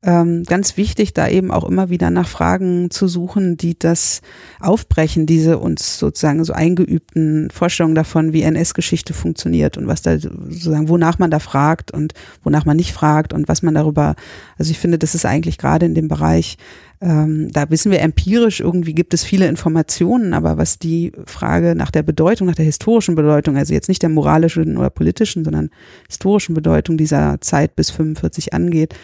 S2: Ähm, ganz wichtig, da eben auch immer wieder nach Fragen zu suchen, die das aufbrechen, diese uns sozusagen so eingeübten Vorstellungen davon, wie NS-Geschichte funktioniert und was da sozusagen, wonach man da fragt und wonach man nicht fragt und was man darüber, also ich finde, das ist eigentlich gerade in dem Bereich ähm, da wissen wir empirisch, irgendwie gibt es viele Informationen, aber was die Frage nach der Bedeutung, nach der historischen Bedeutung, also jetzt nicht der moralischen oder politischen, sondern historischen Bedeutung dieser Zeit bis 45 angeht,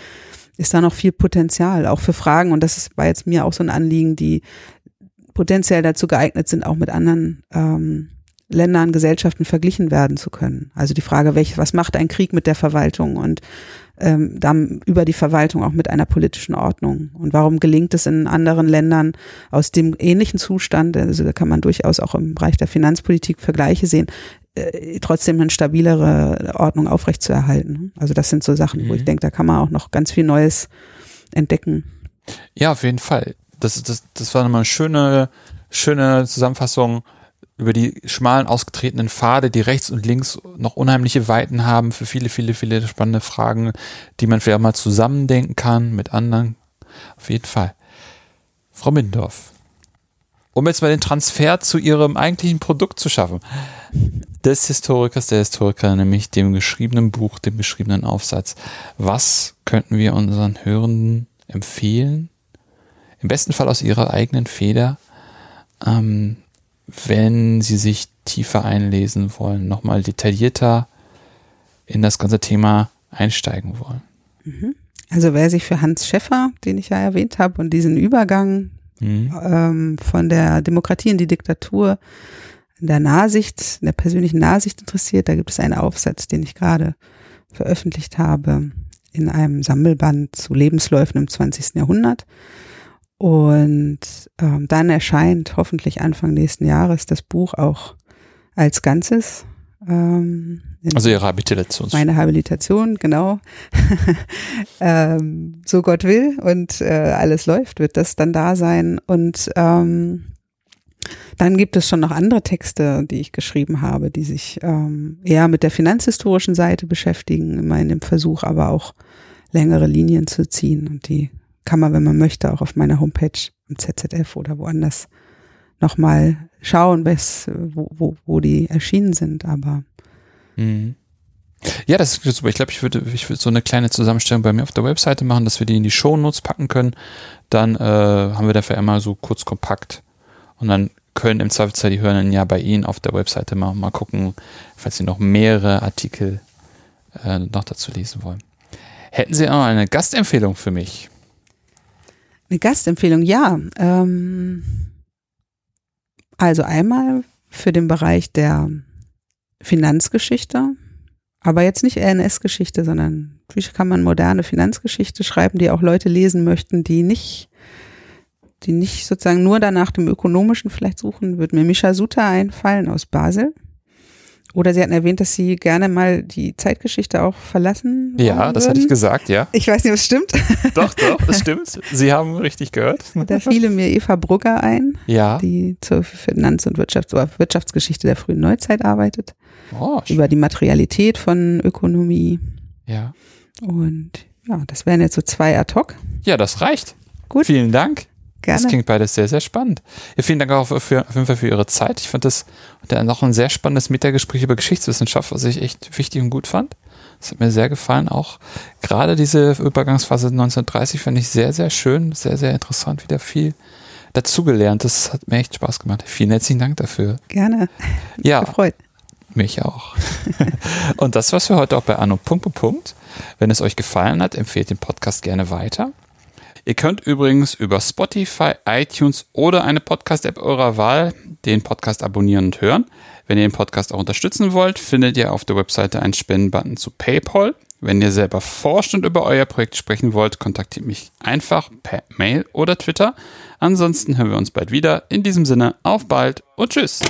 S2: ist da noch viel Potenzial, auch für Fragen. Und das war jetzt mir auch so ein Anliegen, die potenziell dazu geeignet sind, auch mit anderen ähm, Ländern, Gesellschaften verglichen werden zu können. Also die Frage, welch, was macht ein Krieg mit der Verwaltung und ähm, dann über die Verwaltung auch mit einer politischen Ordnung. Und warum gelingt es in anderen Ländern aus dem ähnlichen Zustand, also da kann man durchaus auch im Bereich der Finanzpolitik Vergleiche sehen, äh, trotzdem eine stabilere Ordnung aufrechtzuerhalten. Also das sind so Sachen, mhm. wo ich mhm. denke, da kann man auch noch ganz viel Neues entdecken.
S1: Ja, auf jeden Fall. Das, das, das war nochmal eine schöne, schöne Zusammenfassung über die schmalen, ausgetretenen Pfade, die rechts und links noch unheimliche Weiten haben für viele, viele, viele spannende Fragen, die man vielleicht auch mal zusammendenken kann mit anderen. Auf jeden Fall. Frau Mindorf, um jetzt mal den Transfer zu Ihrem eigentlichen Produkt zu schaffen, des Historikers, der Historiker, nämlich dem geschriebenen Buch, dem geschriebenen Aufsatz. Was könnten wir unseren Hörenden empfehlen? Im besten Fall aus ihrer eigenen Feder, ähm, wenn Sie sich tiefer einlesen wollen, nochmal detaillierter in das ganze Thema einsteigen wollen.
S2: Mhm. Also wer sich für Hans Schäffer, den ich ja erwähnt habe, und diesen Übergang mhm. ähm, von der Demokratie in die Diktatur, in der Nahsicht, in der persönlichen Nahsicht interessiert, da gibt es einen Aufsatz, den ich gerade veröffentlicht habe in einem Sammelband zu Lebensläufen im 20. Jahrhundert. Und ähm, dann erscheint hoffentlich Anfang nächsten Jahres das Buch auch als Ganzes.
S1: Ähm, also Ihre Habilitation.
S2: Meine Habilitation, genau. ähm, so Gott will und äh, alles läuft, wird das dann da sein. Und ähm, dann gibt es schon noch andere Texte, die ich geschrieben habe, die sich ähm, eher mit der finanzhistorischen Seite beschäftigen, immer in dem Versuch, aber auch längere Linien zu ziehen. Und die kann man, wenn man möchte, auch auf meiner Homepage im ZZF oder woanders nochmal schauen, was, wo, wo, wo die erschienen sind. Aber
S1: Mhm. Ja, das ist super. Ich glaube, ich würde, ich würde so eine kleine Zusammenstellung bei mir auf der Webseite machen, dass wir die in die Shownotes packen können. Dann äh, haben wir dafür einmal so kurz kompakt. Und dann können im Zweifelsfall die Hörenden ja bei Ihnen auf der Webseite mal, mal gucken, falls Sie noch mehrere Artikel äh, noch dazu lesen wollen. Hätten Sie auch eine Gastempfehlung für mich?
S2: Eine Gastempfehlung, ja. Ähm, also einmal für den Bereich der Finanzgeschichte, aber jetzt nicht RNS-Geschichte, sondern wie kann man moderne Finanzgeschichte schreiben, die auch Leute lesen möchten, die nicht, die nicht sozusagen nur danach dem Ökonomischen vielleicht suchen, wird mir Misha Suter einfallen aus Basel. Oder Sie hatten erwähnt, dass Sie gerne mal die Zeitgeschichte auch verlassen.
S1: Ja, das hatte ich gesagt, ja.
S2: Ich weiß nicht, ob es stimmt.
S1: Doch, doch, das stimmt. Sie haben richtig gehört.
S2: Da fiele mir Eva Brugger ein,
S1: Ja.
S2: die zur Finanz- und Wirtschafts- Wirtschaftsgeschichte der frühen Neuzeit arbeitet,
S1: Oh, schön.
S2: über die Materialität von Ökonomie.
S1: ja.
S2: Und ja, das wären jetzt so zwei ad hoc.
S1: Ja, das reicht.
S2: Gut.
S1: Vielen Dank. Das
S2: Gerne.
S1: klingt beides sehr, sehr spannend. Ja, vielen Dank auch für, auf jeden Fall für Ihre Zeit. Ich fand das dann noch ein sehr spannendes Metagespräch über Geschichtswissenschaft, was ich echt wichtig und gut fand. Das hat mir sehr gefallen. Auch gerade diese Übergangsphase 1930 fand ich sehr, sehr schön, sehr, sehr interessant. Wieder viel dazugelernt. Das hat mir echt Spaß gemacht. Vielen herzlichen Dank dafür.
S2: Gerne.
S1: Ja,
S2: Gefreut.
S1: mich auch. und das war's für heute auch bei Anno. Punkt, Punkt, Punkt. Wenn es euch gefallen hat, empfehlt den Podcast gerne weiter. Ihr könnt übrigens über Spotify, iTunes oder eine Podcast-App eurer Wahl den Podcast abonnieren und hören. Wenn ihr den Podcast auch unterstützen wollt, findet ihr auf der Webseite einen Spendenbutton zu PayPal. Wenn ihr selber forscht und über euer Projekt sprechen wollt, kontaktiert mich einfach per Mail oder Twitter. Ansonsten hören wir uns bald wieder. In diesem Sinne, auf bald und tschüss.